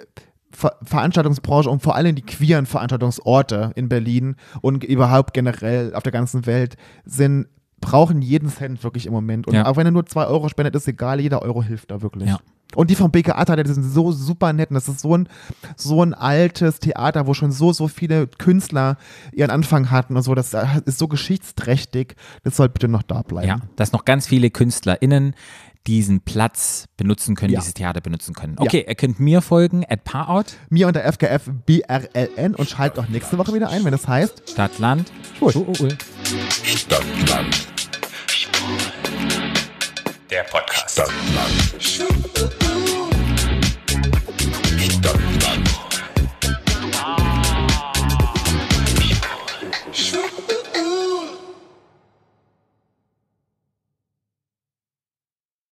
Ver Veranstaltungsbranche und vor allem die queeren Veranstaltungsorte in Berlin und überhaupt generell auf der ganzen Welt sind brauchen jeden Cent wirklich im Moment. Und Ja. auch wenn er nur zwei Euro spendet, ist egal, jeder Euro hilft da wirklich. Ja. Und die vom BKA Theater, die sind so super nett. Und das ist so ein, so ein altes Theater, wo schon so, so viele Künstler ihren Anfang hatten und so. Das ist so geschichtsträchtig. Das soll bitte noch da bleiben. Ja, dass noch ganz viele KünstlerInnen diesen Platz benutzen können, Ja. dieses Theater benutzen können. Okay, ihr könnt mir folgen, at Parout, Mir unter FKF BRLN und schaltet auch nächste Woche wieder ein, wenn das heißt. Stadt, Land, Schwul. Schwul. Stadt, Land. der Podcast.